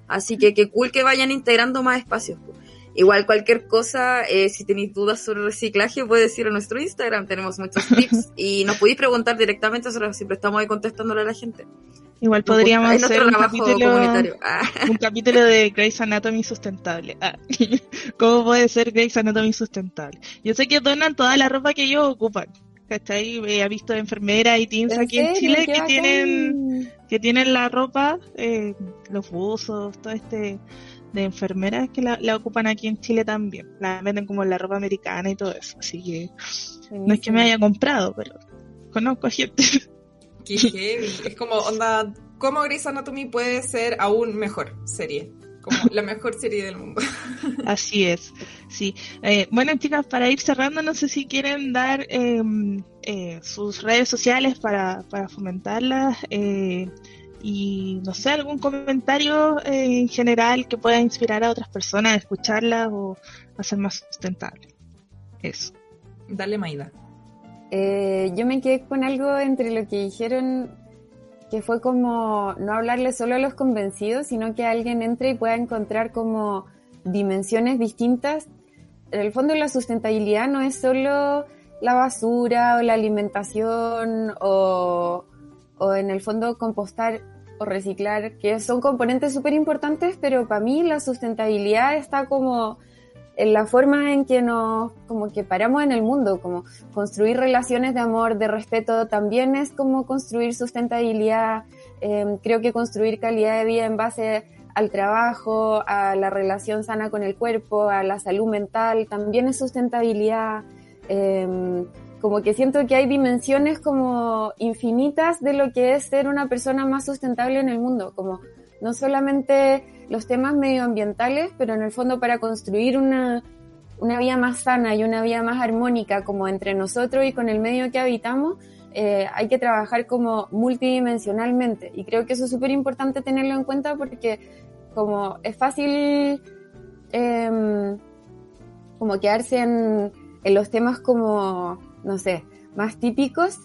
Así que qué cool que vayan integrando más espacios. Igual cualquier cosa, eh, si tenéis dudas sobre reciclaje, puedes ir a nuestro Instagram, tenemos muchos tips y nos podéis preguntar directamente, nosotros siempre estamos ahí contestándole a la gente. Igual podríamos hacer un capítulo, ah. un capítulo de Grey's Anatomy sustentable. Ah. ¿Cómo puede ser Grey's Anatomy sustentable? Yo sé que donan toda la ropa que ellos ocupan. ¿Cachai? He visto enfermeras y teams aquí en Chile que tienen, que tienen la ropa, eh, los buzos, todo este de enfermeras que la, ocupan aquí en Chile también. La venden como la ropa americana y todo eso. Así que no es que me haya comprado, pero conozco gente. Qué heavy. Es como, onda, ¿cómo Grey's Anatomy puede ser aún mejor serie? como la mejor serie del mundo. Así es, sí. Eh, bueno, chicas, para ir cerrando, no sé si quieren dar em, eh, sus redes sociales para, para fomentarlas eh, y, no sé, algún comentario en general que pueda inspirar a otras personas a escucharlas o hacer más sustentable. Eso. Dale, Maida. yo me quedé con algo entre lo que dijeron que fue como no hablarle solo a los convencidos, sino que alguien entre y pueda encontrar como dimensiones distintas. En el fondo la sustentabilidad no es solo la basura o la alimentación o, o en el fondo compostar o reciclar, que son componentes súper importantes, pero para mí la sustentabilidad está como en la forma en que nos como que paramos en el mundo, como construir relaciones de amor, de respeto, también es como construir sustentabilidad. Eh, creo que construir calidad de vida en base al trabajo, a la relación sana con el cuerpo, a la salud mental, también es sustentabilidad. Eh, como que siento que hay dimensiones como infinitas de lo que es ser una persona más sustentable en el mundo, como no solamente los temas medioambientales, pero en el fondo para construir una, una vida más sana y una vida más armónica como entre nosotros y con el medio que habitamos, eh, hay que trabajar como multidimensionalmente. Y creo que eso es súper importante tenerlo en cuenta porque como es fácil eh, como quedarse en, en los temas como, no sé, más típicos,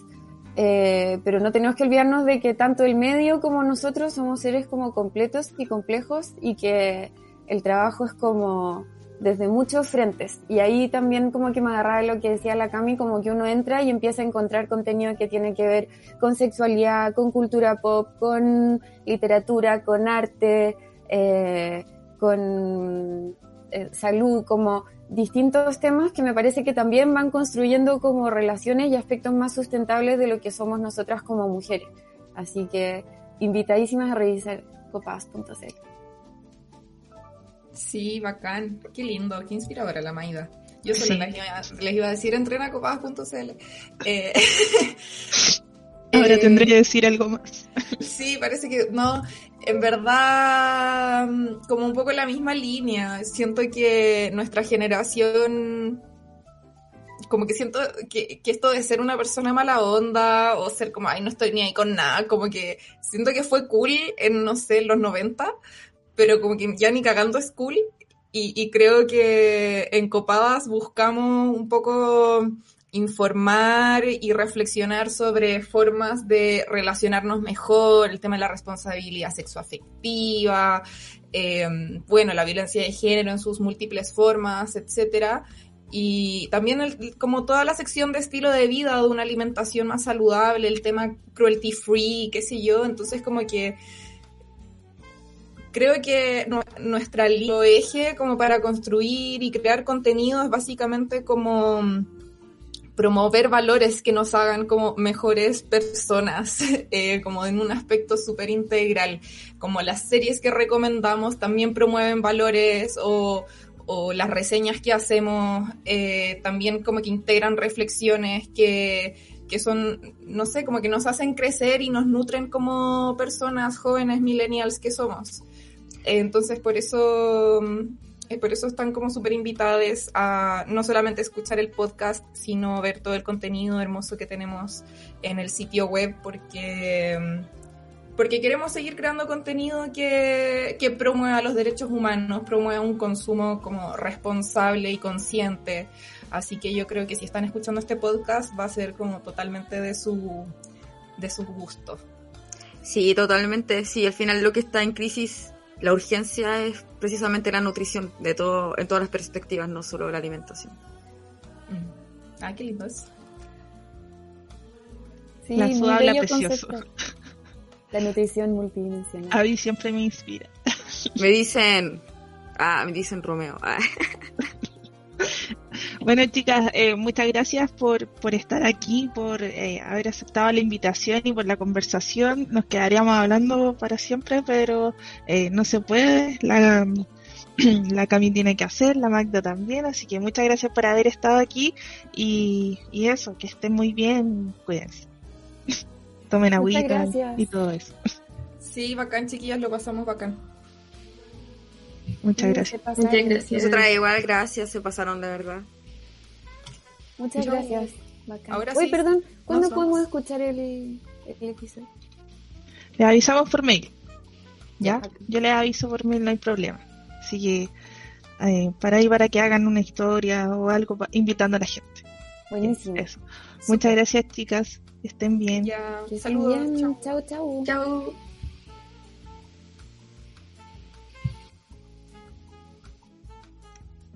eh, pero no tenemos que olvidarnos de que tanto el medio como nosotros somos seres como completos y complejos y que el trabajo es como desde muchos frentes. Y ahí también como que me agarraba lo que decía la Cami, como que uno entra y empieza a encontrar contenido que tiene que ver con sexualidad, con cultura pop, con literatura, con arte, eh, con eh, salud, como distintos temas que me parece que también van construyendo como relaciones y aspectos más sustentables de lo que somos nosotras como mujeres. Así que invitadísimas a revisar copas.cl. Sí, bacán. Qué lindo, qué inspiradora la Maida. Yo solo les, iba, les, iba, a decir entrena copadas.cl. Eh, Ahora eh, tendré que decir algo más. Sí, parece que no. En verdad, como un poco en la misma línea. Siento que nuestra generación como que siento que, que, esto de ser una persona mala onda o ser como, ay, no estoy ni ahí con nada, como que siento que fue cool en, no sé, los 90, pero como que ya ni cagando es cool. Y, y creo que en Copadas buscamos un poco informar y reflexionar sobre formas de relacionarnos mejor, el tema de la responsabilidad sexoafectiva, eh, bueno, la violencia de género en sus múltiples formas, etcétera. Y también como toda la sección de estilo de vida, de una alimentación más saludable, el tema cruelty free, qué sé yo. Entonces como que creo que nuestra eje como para construir y crear contenido es básicamente como promover valores que nos hagan como mejores personas, eh, como en un aspecto súper integral, como las series que recomendamos también promueven valores o, o las reseñas que hacemos eh, también como que integran reflexiones que, que son, no sé, como que nos hacen crecer y nos nutren como personas jóvenes millennials que somos. entonces, por eso por eso están como súper invitadas a no solamente escuchar el podcast, sino ver todo el contenido hermoso que tenemos en el sitio web, porque, porque queremos seguir creando contenido que, que promueva los derechos humanos, promueva un consumo como responsable y consciente. Así que yo creo que si están escuchando este podcast va a ser como totalmente de su, de su gusto. Sí, totalmente. Sí, al final lo que está en crisis la urgencia es precisamente la nutrición de todo, en todas las perspectivas, no solo la alimentación. Mm. Ah, qué lindo Sí, la sudable precioso. La nutrición multidimensional. A mí siempre me inspira. Me dicen, ah, me dicen Romeo. Ah. Bueno, chicas, eh, muchas gracias por, por estar aquí, por eh, haber aceptado la invitación y por la conversación. Nos quedaríamos hablando para siempre, pero eh, no se puede. La, la Cami tiene que hacer, la Magda también, así que muchas gracias por haber estado aquí y, y eso, que estén muy bien, cuídense. Tomen agüita y todo eso. Sí, bacán, chiquillas, lo pasamos bacán. Muchas gracias. Muchas gracias. Nosotras igual, gracias, se pasaron de verdad. Muchas gracias. Bacán. Ahora Uy, perdón, ¿cuándo podemos escuchar el, el episodio? Le avisamos por mail. ¿Ya? Yo les aviso por mail, no hay problema. Así que eh, para ahí, para que hagan una historia o algo invitando a la gente. Buenísimo. Eso. Muchas gracias, chicas. Estén bien. Ya, saludos. Chao, chao. Chao.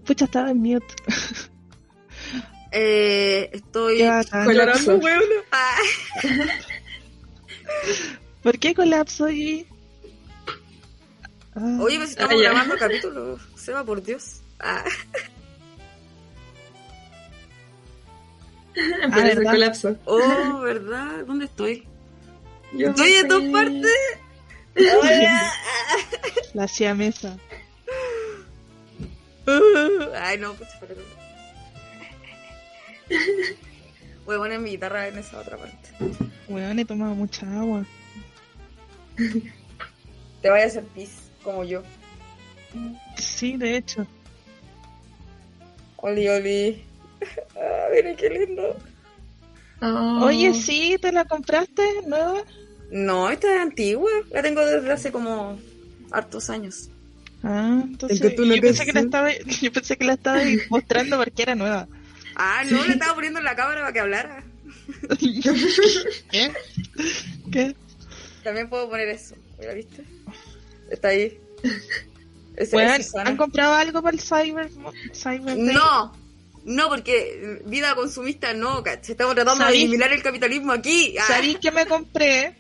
Pucha, estaba en mute. Eh, estoy colapso. Ah. ¿Por qué colapso y...? Ah. Oye, pues, me estamos ah, grabando el capítulo. Seba, por Dios. Ah. Ah, Parece ¿verdad? colapso. Oh, ¿verdad? ¿Dónde estoy? Yo estoy en dos partes. Hola. La siamesa. Ay, no, pues espérate. Voy a poner mi guitarra en esa otra parte. Weón, he tomado mucha agua. Te vaya a hacer pis, como yo. Sí, de hecho. Oli, oli. Ah, miren qué lindo. Oh. Oye, sí, ¿te la compraste nueva? No, esta es antigua. La tengo desde hace como hartos años. Ah, entonces yo pensé, que la estaba, yo pensé que la estaba mostrando porque era nueva. Ah, no, le estaba poniendo en la cámara para que hablara. ¿Qué? ¿Qué? También puedo poner eso. ¿Ya viste? Está ahí. Ese Susana. ¿Han comprado algo para el Cyber? No, no, porque vida consumista no, ¿cachai? Estamos tratando de eliminar el capitalismo aquí. Ah, ¿Sabéis qué me compré?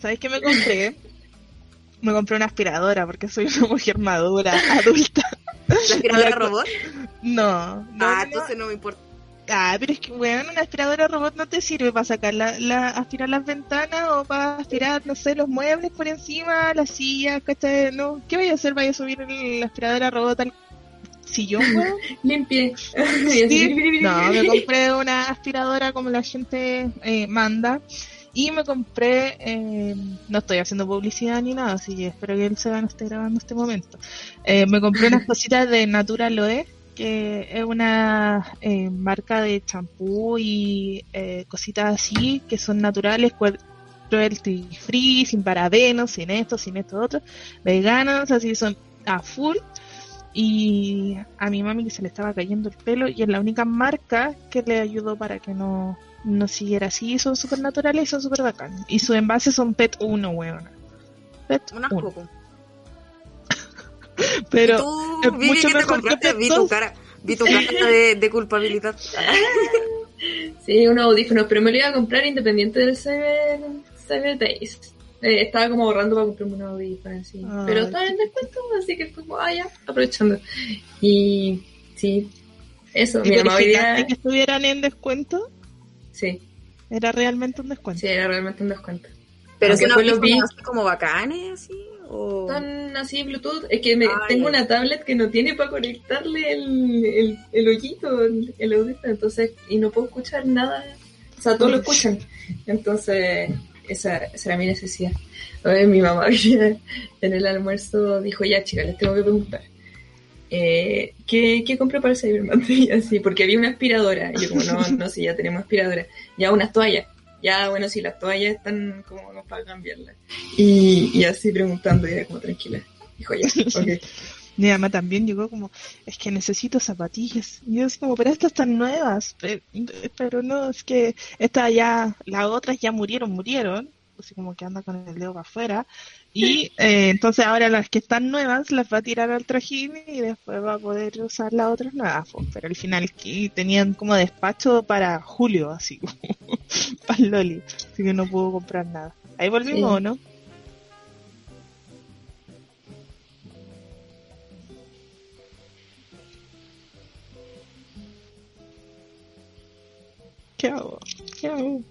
¿Sabéis qué me compré? Me compré una aspiradora porque soy una mujer madura, adulta. ¿La aspiradora robot? No, no, ah, no. entonces no me importa. Ah, pero es que, weón, una aspiradora robot no te sirve para sacar la, la- aspirar las ventanas o para aspirar, no sé, los muebles por encima, las sillas, ¿cachai? No, ¿qué vaya a hacer? ¿Vaya a subir el- la aspiradora robot al sillón, weón? Limpie. Sí. No, me compré una aspiradora como la gente eh, manda. Y me compré, eh, no estoy haciendo publicidad ni nada, así que espero que el Seba no esté grabando este momento. Eh, me compré unas cositas de Natural Oe, que es una eh, marca de champú y eh, cositas así, que son naturales, cruelty free, sin parabenos, sin esto, sin esto otro, veganos, así son a full. Y a mi mami que se le estaba cayendo el pelo y es la única marca que le ayudó para que no, no siguiera así. Son súper naturales y son súper bacán. Y sus envases son PET 1, weón. PET Un 1. asco. po. Pero Tú, es Vivi, mucho ¿qué te mejor que compraste? Vi tu cara, vi tu cara de, de culpabilidad. Sí, unos audífonos, pero me lo iba a comprar independiente del Cyber, Cyber Days. Eh, estaba como ahorrando para comprarme unos audífonos, sí. Ay, pero estaba en descuento, así que fue como, ah, ya, aprovechando. Y sí, eso, ¿Y mi mamá hoy verificaste día... que estuvieran en descuento? Sí, Era realmente un descuento. sí, era realmente un descuento. Pero si no los vi. así como bacanes, así, o... Son así Bluetooth, es que me, Ah, tengo una tablet que no tiene para conectarle el, el, el hoyito, el, el audífono, entonces, y no puedo escuchar nada, o sea, todos lo escuchan, entonces, esa, esa era mi necesidad. Ver, mi mamá en el almuerzo dijo, ya chicas, les tengo que preguntar, eh, ¿qué, ¿qué compré para el Cyberman? Y así, porque había una aspiradora, y yo como, no, no, sí, ya tenemos aspiradora, ya unas toallas, ya, bueno, sí, las toallas están como para cambiarlas. Y, y así preguntando, y era como tranquila. Dijo, ya, ok. Mi mamá también llegó como, es que necesito zapatillas. Y yo así como, pero estas están nuevas. Pero, pero no, es que estas ya, las otras ya murieron, murieron. Así como que anda con el dedo para afuera. Y eh, entonces ahora las que están nuevas las va a tirar al trajín y después va a poder usar las otras nuevas. pues. Pero al final que tenían como despacho para julio, así como, para el Loli. Así que no pudo comprar nada. Ahí volvimos, Sí. ¿o ¿no? ¿Qué hago? ¿Qué hago?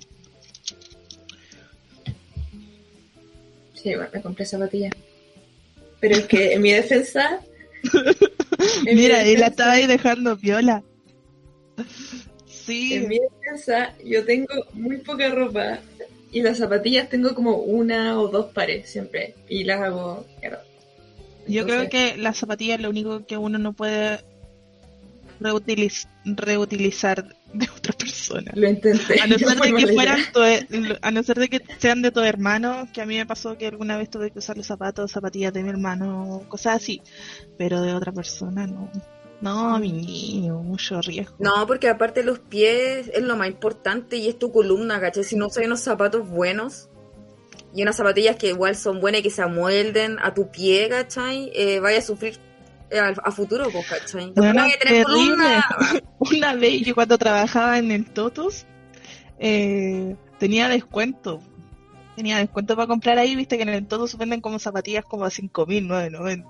Sí, bueno, me compré zapatillas. Pero es que en mi defensa. en mi Mira, y la estaba ahí dejando viola. Sí. En mi defensa, yo tengo muy poca ropa. Y las zapatillas tengo como una o dos pares siempre. Y las hago. claro. Yo creo que las zapatillas es lo único que uno no puede reutiliz- reutilizar de otra persona. Lo intenté. A no ser de que fueran a no ser de que sean de tu hermano, que a mí me pasó que alguna vez tuve que usar los zapatos, zapatillas de mi hermano, cosas así, pero de otra persona no. No, mi niño, mucho riesgo. No, porque aparte los pies es lo más importante y es tu columna, ¿cachai? Si no usas unos zapatos buenos y unas zapatillas que igual son buenas y que se amolden a tu pie, ¿cachai? Eh, vaya a sufrir a, a futuro, pues, ¿cachai? Bueno, terrible. Una vez yo cuando trabajaba en el Totos, eh, tenía descuento tenía descuento para comprar ahí, viste que en el todo se venden como zapatillas como a 5.990,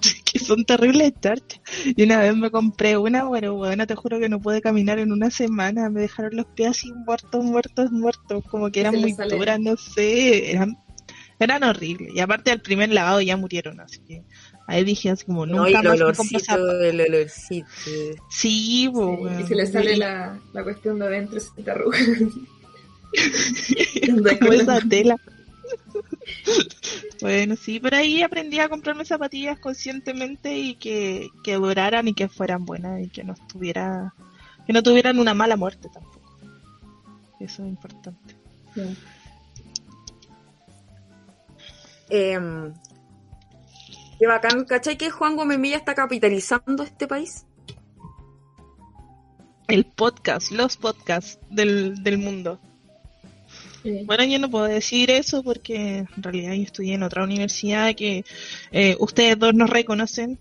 que son terribles charchas. Y una vez me compré una, pero bueno, te juro que no pude caminar en una semana, me dejaron los pies así muertos, muertos, muertos, como que eran muy sale. duras, no sé, eran, eran horribles. Y aparte al primer lavado ya murieron, así que ahí dije así como, No, y nunca el más me olorcito, zapatos. el olorcito. Sí, po, Sí, y se le sale la, la cuestión de adentro, se te arruga. como esa tela. Bueno, sí, pero ahí aprendí a comprarme zapatillas conscientemente y que, que duraran y que fueran buenas y que no estuviera, que no tuvieran una mala muerte tampoco. Eso es importante. Eh, qué bacán, ¿cachai que Juan Gómez Milla está capitalizando este país? El podcast, los podcasts del, del mundo. Sí. Bueno, yo no puedo decir eso porque en realidad yo estudié en otra universidad que eh, ustedes dos no reconocen,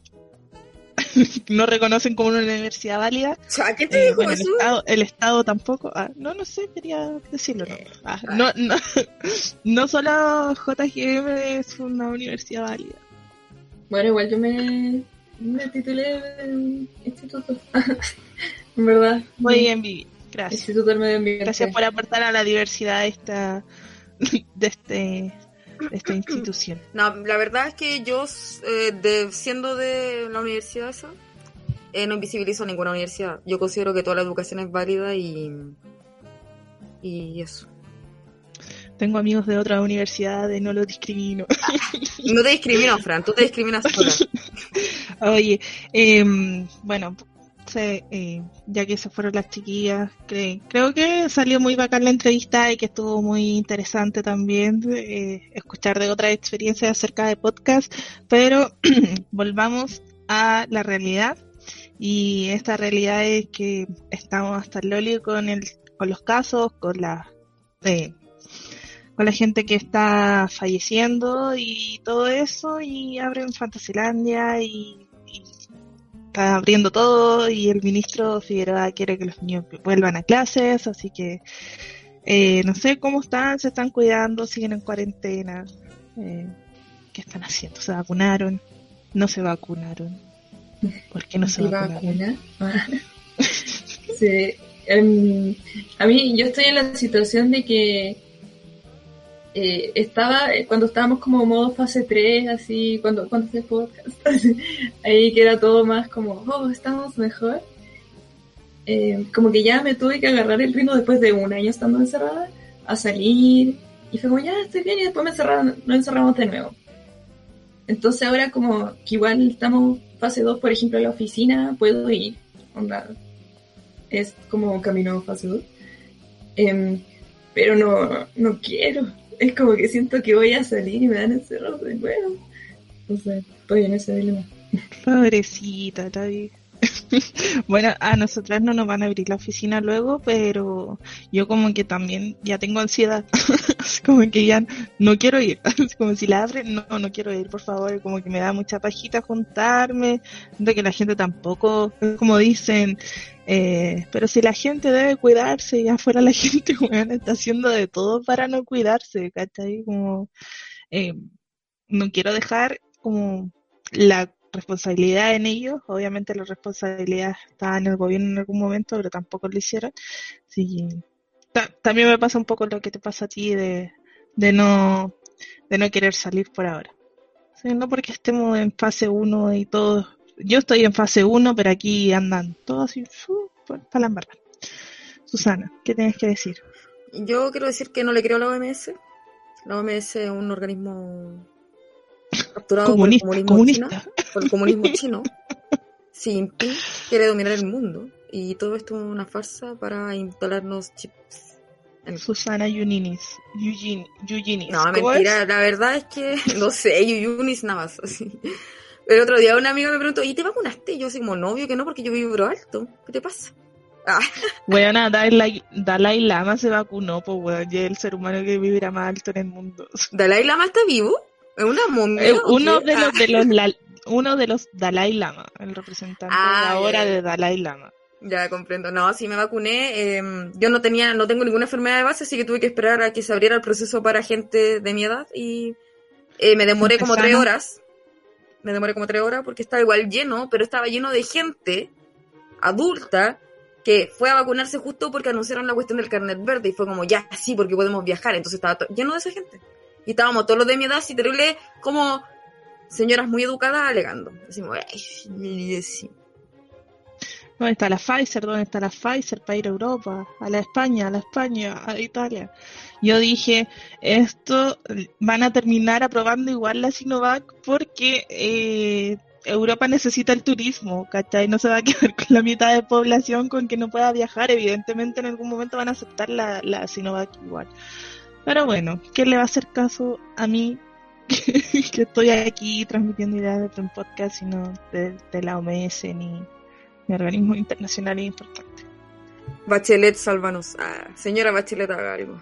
no reconocen como una universidad válida. O sea, ¿qué te Eh, dijo bueno, el estado, el estado tampoco. Ah, no, no sé, quería decirlo. No, Ah, no, no, no solo JGM es una universidad válida. Bueno, igual yo me, me titulé en instituto. en verdad. Muy bien, Vivi. Gracias. Instituto del Medio Ambiente. Gracias por aportar a la diversidad esta, de este, de esta institución. No, la verdad es que yo, eh, de, siendo de la universidad esa, eh, no invisibilizo ninguna universidad. Yo considero que toda la educación es válida y, y eso. Tengo amigos de otras universidades, no los discrimino. No te discrimino, Fran, tú te discriminas sola. Oye, em, bueno, eh, ya que se fueron las chiquillas, cre- creo que salió muy bacán la entrevista y que estuvo muy interesante también eh, escuchar de otras experiencias acerca de podcast, pero volvamos a la realidad. Y esta realidad es que estamos hasta el loli con, el, con los casos, con la... eh, con la gente que está falleciendo y todo eso y abren Fantasylandia y, y está abriendo todo y el ministro Figueroa quiere que los niños vuelvan a clases, así que eh, no sé cómo están, se están cuidando, siguen en cuarentena, eh, ¿qué están haciendo? ¿Se vacunaron? ¿No se vacunaron? ¿Por qué no se vacunaron? vacuna. sí. em, a mí, yo estoy en la situación de que eh, estaba, eh, cuando estábamos como modo fase 3, así, cuando, cuando hacía podcast, ahí que era todo más como, oh, estamos mejor. Eh, como que ya me tuve que agarrar el ritmo después de un año estando encerrada, a salir, y fue como, ya estoy bien, y después me encerraron, nos encerramos de nuevo. Entonces ahora como que igual estamos fase 2, por ejemplo, a la oficina, puedo ir. Onda, es como camino fase 2. Em, pero no, no quiero. Es como que siento que voy a salir y me dan encerrado de nuevo. Entonces, estoy en ese dilema. Pobrecita, está. bueno, a nosotras no nos van a abrir la oficina luego, pero yo como que también ya tengo ansiedad. Como que ya no quiero ir. Como si la abren, no, no quiero ir, por favor. Como que me da mucha pajita juntarme. De que la gente tampoco, como dicen, eh, pero si la gente debe cuidarse y afuera la gente, está haciendo de todo para no cuidarse, ¿cachai? Como, eh, no quiero dejar como la responsabilidad en ellos. Obviamente la responsabilidad está en el gobierno en algún momento, pero tampoco lo hicieron. Sí. Ta- también me pasa un poco lo que te pasa a ti de, de no de no querer salir por ahora. Sí, no porque estemos en fase 1 y todos. Yo estoy en fase 1, pero aquí andan todos así para la. Susana, ¿qué tienes que decir? Yo quiero decir que no le creo a la OMS. La OMS es un organismo capturado Comunista, por el comunismo comunista. Por el comunismo chino. Xi Jinping quiere dominar el mundo. Y todo esto es una farsa para instalarnos chips. en- Susana Yuninis. Eugene. No, ¿Cómo mentira. La verdad es que, no sé, Yuyunis nada más. Así. El otro día una amiga me preguntó, ¿y te vacunaste? Y yo así como, no, obvio que no, porque yo vibro alto. ¿Qué te pasa? Ah, Bueno, Dalai, Dalai Lama se vacunó, pues weón, y es el ser humano que vivirá más alto en el mundo. ¿Dalai Lama está vivo? ¿Es una momia? Eh, uno de los Ah. de los la- uno de los Dalai Lama, el representante Ah, de ahora de Dalai Lama. Ya comprendo. No, sí me vacuné. eh, yo no tenía, no tengo ninguna enfermedad de base, así que tuve que esperar a que se abriera el proceso para gente de mi edad y eh, me demoré como tres horas. Me demoré como tres horas porque estaba igual lleno, pero estaba lleno de gente adulta que fue a vacunarse justo porque anunciaron la cuestión del carnet verde y fue como, ya, sí, porque podemos viajar. Entonces estaba lleno de esa gente. Y estábamos todos los de mi edad, así terrible, como señoras muy educadas alegando. Así como, "Ay, sí". ¿Dónde está la Pfizer? ¿Dónde está la Pfizer para ir a Europa? A la España, a la España, a Italia. Yo dije, esto van a terminar aprobando igual la Sinovac porque eh, Europa necesita el turismo, ¿cachai? No se va a quedar con la mitad de población con que no pueda viajar. Evidentemente en algún momento van a aceptar la, la Sinovac igual. Pero bueno, ¿quién le va a hacer caso a mí que estoy aquí transmitiendo ideas de un podcast y no de, de la OMS ni mi organismo internacional importante. Bachelet, sálvanos. Ah, señora Bachelet, haga algo.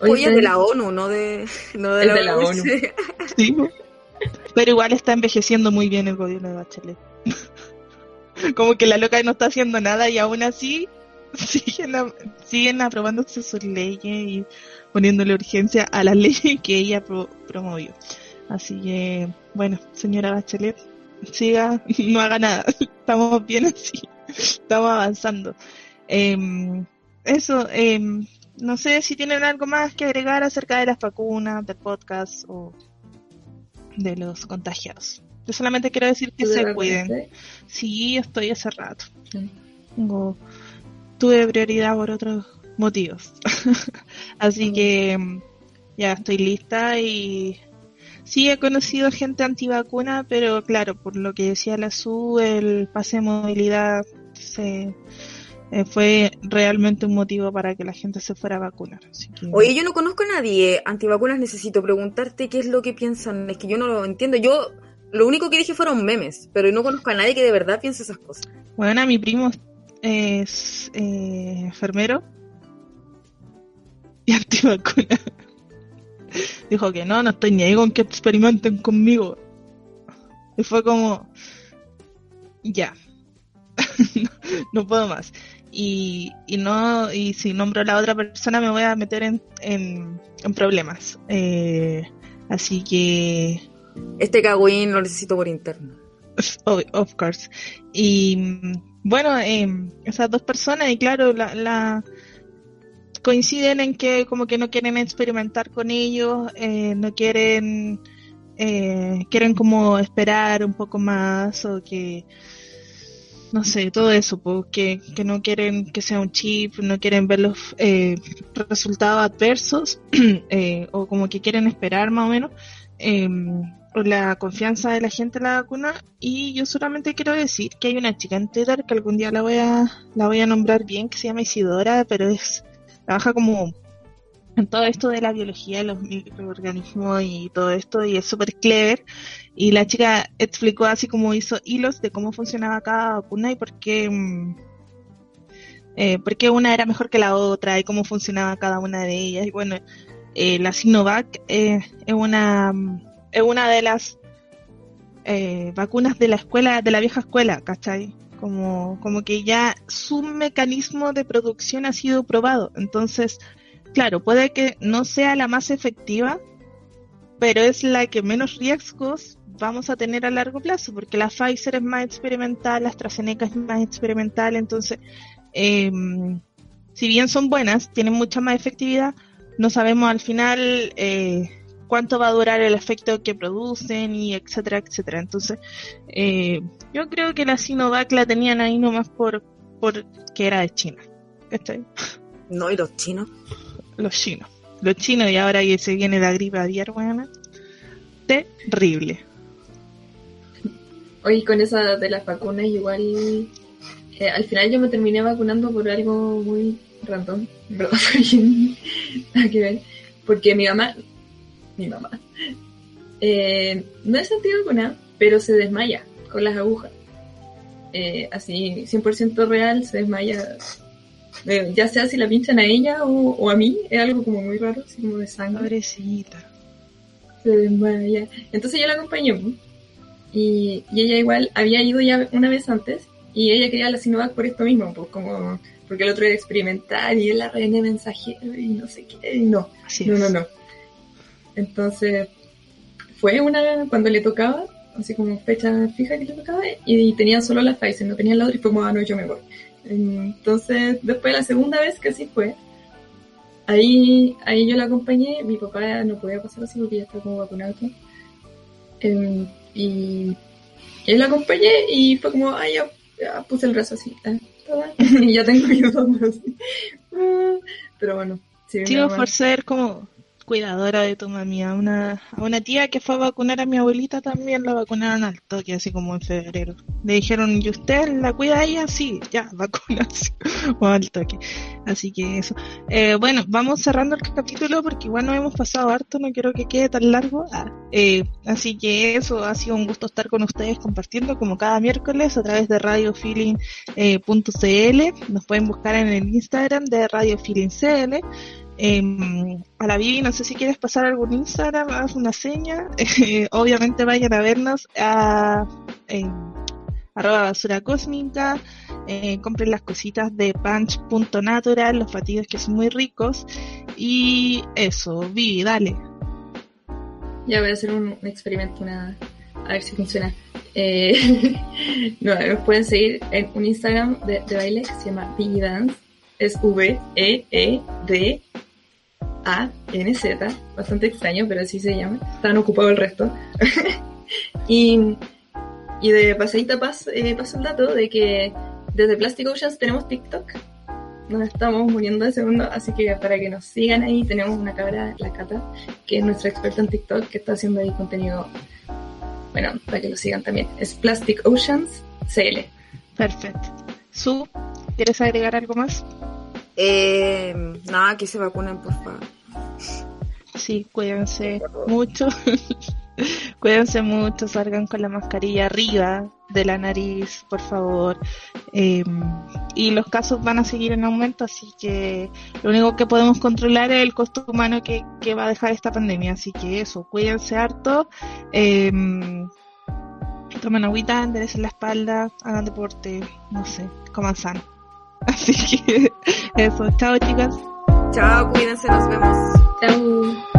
Oye, Oye, es de la. ONU, no de, no de la, de la. ONU. Sí. Pero igual está envejeciendo muy bien el gobierno de Bachelet. Como que la loca no está haciendo nada y aún así siguen, a- siguen aprobándose sus leyes y poniéndole urgencia a las leyes que ella pro- promovió. Así que, bueno, señora Bachelet, siga, no haga nada. Estamos bien así. Estamos avanzando. Em, eso, em, no sé si tienen algo más que agregar acerca de las vacunas, del podcast o de los contagiados. Yo solamente quiero decir que ¿Tú de se cuiden. Sí, estoy hace rato. Tengo, tuve prioridad por otros motivos. Así Mm. que mm, ya estoy lista y sí he conocido gente antivacuna, pero claro, por lo que decía la SU, el pase de movilidad se, eh, fue realmente un motivo para que la gente se fuera a vacunar. Así que, Oye, yo no conozco a nadie antivacunas, necesito preguntarte qué es lo que piensan. Es que yo no lo entiendo. Yo lo único que dije fueron memes, pero no conozco a nadie que de verdad piense esas cosas. Bueno, mi primo es eh, enfermero y antivacuna. Dijo que no, no estoy ni ahí con que experimenten conmigo. Y fue como, ya, no, no puedo más. Y, y no, y si nombro a la otra persona me voy a meter en, en, en problemas. Eh, así que Este cagüín lo necesito por interno. of, of course. Y bueno, eh, esas dos personas, y claro, la, la coinciden en que como que no quieren experimentar con ellos, eh, no quieren, eh, quieren como esperar un poco más o que, no sé, todo eso, pues, que, no quieren que sea un chip, no quieren ver los eh, resultados adversos, eh, o como que quieren esperar más o menos. La confianza de la gente en la vacuna. Y yo solamente quiero decir que hay una chica en Twitter que algún día la voy a la voy a nombrar bien que se llama Isidora pero es trabaja como en todo esto de la biología los microorganismos y todo esto y es súper clever. Y la chica explicó así como hizo hilos de cómo funcionaba cada vacuna y por qué mm, eh, por qué una era mejor que la otra y cómo funcionaba cada una de ellas. Y bueno eh, la Sinovac eh, es una mm, es una de las eh, vacunas de la escuela, de la vieja escuela, ¿cachai? Como, como que ya su mecanismo de producción ha sido probado. Entonces, claro, puede que no sea la más efectiva, pero es la que menos riesgos vamos a tener a largo plazo, porque la Pfizer es más experimental, la AstraZeneca es más experimental, entonces, eh, si bien son buenas, tienen mucha más efectividad, no sabemos al final eh, cuánto va a durar el efecto que producen y etcétera, etcétera. Entonces, eh, yo creo que la Sinovac la tenían ahí nomás por, por que era de China. ¿Cachai? No, y los chinos. Los chinos. Los chinos y ahora que se viene la gripe aviar, bueno, terrible. Oye, con esa de las vacunas, igual. eh, al final yo me terminé vacunando por algo muy random. ¿Verdad? Nada que ver. Porque mi mamá. Mi mamá. eh, no es antivacuna, pero se desmaya con las agujas. Eh, así, 100% real, se desmaya. Eh, ya sea si la pinchan a ella o, o a mí, es algo como muy raro, así como de sangre Pobrecita. se desmaya. Entonces yo la acompañé. Y, y ella igual había ido ya una vez antes Y ella quería la Sinovac por esto mismo, pues como porque el otro era experimentar y él la reina mensajero y no sé qué, y no, Así no, no, no. Entonces, fue una cuando le tocaba, así como fecha fija que le tocaba, y tenía solo la Pfizer, no tenía la otra, y fue como, ah, no, yo me voy. Entonces, después la segunda vez que así fue, ahí, ahí yo la acompañé, mi papá no podía pasar así porque ya estaba como vacunado. y. Em, y y la acompañé y fue como, ah, ya, ya puse el brazo así, toma, y ya tengo mis dos así. Pero bueno, sí, mi por ser como cuidadora de tu mami. A una, a una tía que fue a vacunar a mi abuelita también la vacunaron al toque, así como en febrero. Le dijeron, ¿y usted la cuida a ella? Sí, ya, vacunas. o al toque. Así que eso. Eh, bueno, vamos cerrando el capítulo porque igual nos hemos pasado harto, no quiero que quede tan largo. Ah, eh, así que eso, ha sido un gusto estar con ustedes compartiendo como cada miércoles a través de radiofeeling.cl. Nos pueden buscar en el Instagram de Radio Feeling CL. Eh, a la Vivi, no sé si quieres pasar algún Instagram, haz una seña. Eh, obviamente vayan a vernos a arroba basura cósmica, eh, compren las cositas de punch.natural, los batidos que son muy ricos. Y eso, Vivi, dale. Ya voy a hacer un, experimento, una, a ver si funciona. Eh, no, nos pueden seguir en un Instagram de, baile que se llama Biggie Dance. Es V-E-E-D-A-N-Z. Bastante extraño, pero así se llama. Están ocupados el resto. y, y de pasadita pas, eh, paso el dato de que desde Plastic Oceans tenemos TikTok. Nos estamos muriendo de segundo, así que para que nos sigan ahí tenemos una cabra, la Cata, que es nuestra experta en TikTok, que está haciendo ahí contenido, bueno, para que lo sigan también. Es Plastic Oceans CL. Perfecto. Su, ¿quieres agregar algo más? Eh, nada, que se vacunen, por favor. Sí, cuídense mucho. cuídense mucho, salgan con la mascarilla arriba de la nariz, por favor. Eh, y los casos van a seguir en aumento, así que lo único que podemos controlar es el costo humano que, que va a dejar esta pandemia. Así que eso, cuídense harto. Eh, tomen agüita, enderecen la espalda, hagan deporte, no sé, coman sano. Así que eso, chao chicas. Chao, cuídense, nos vemos. Chao.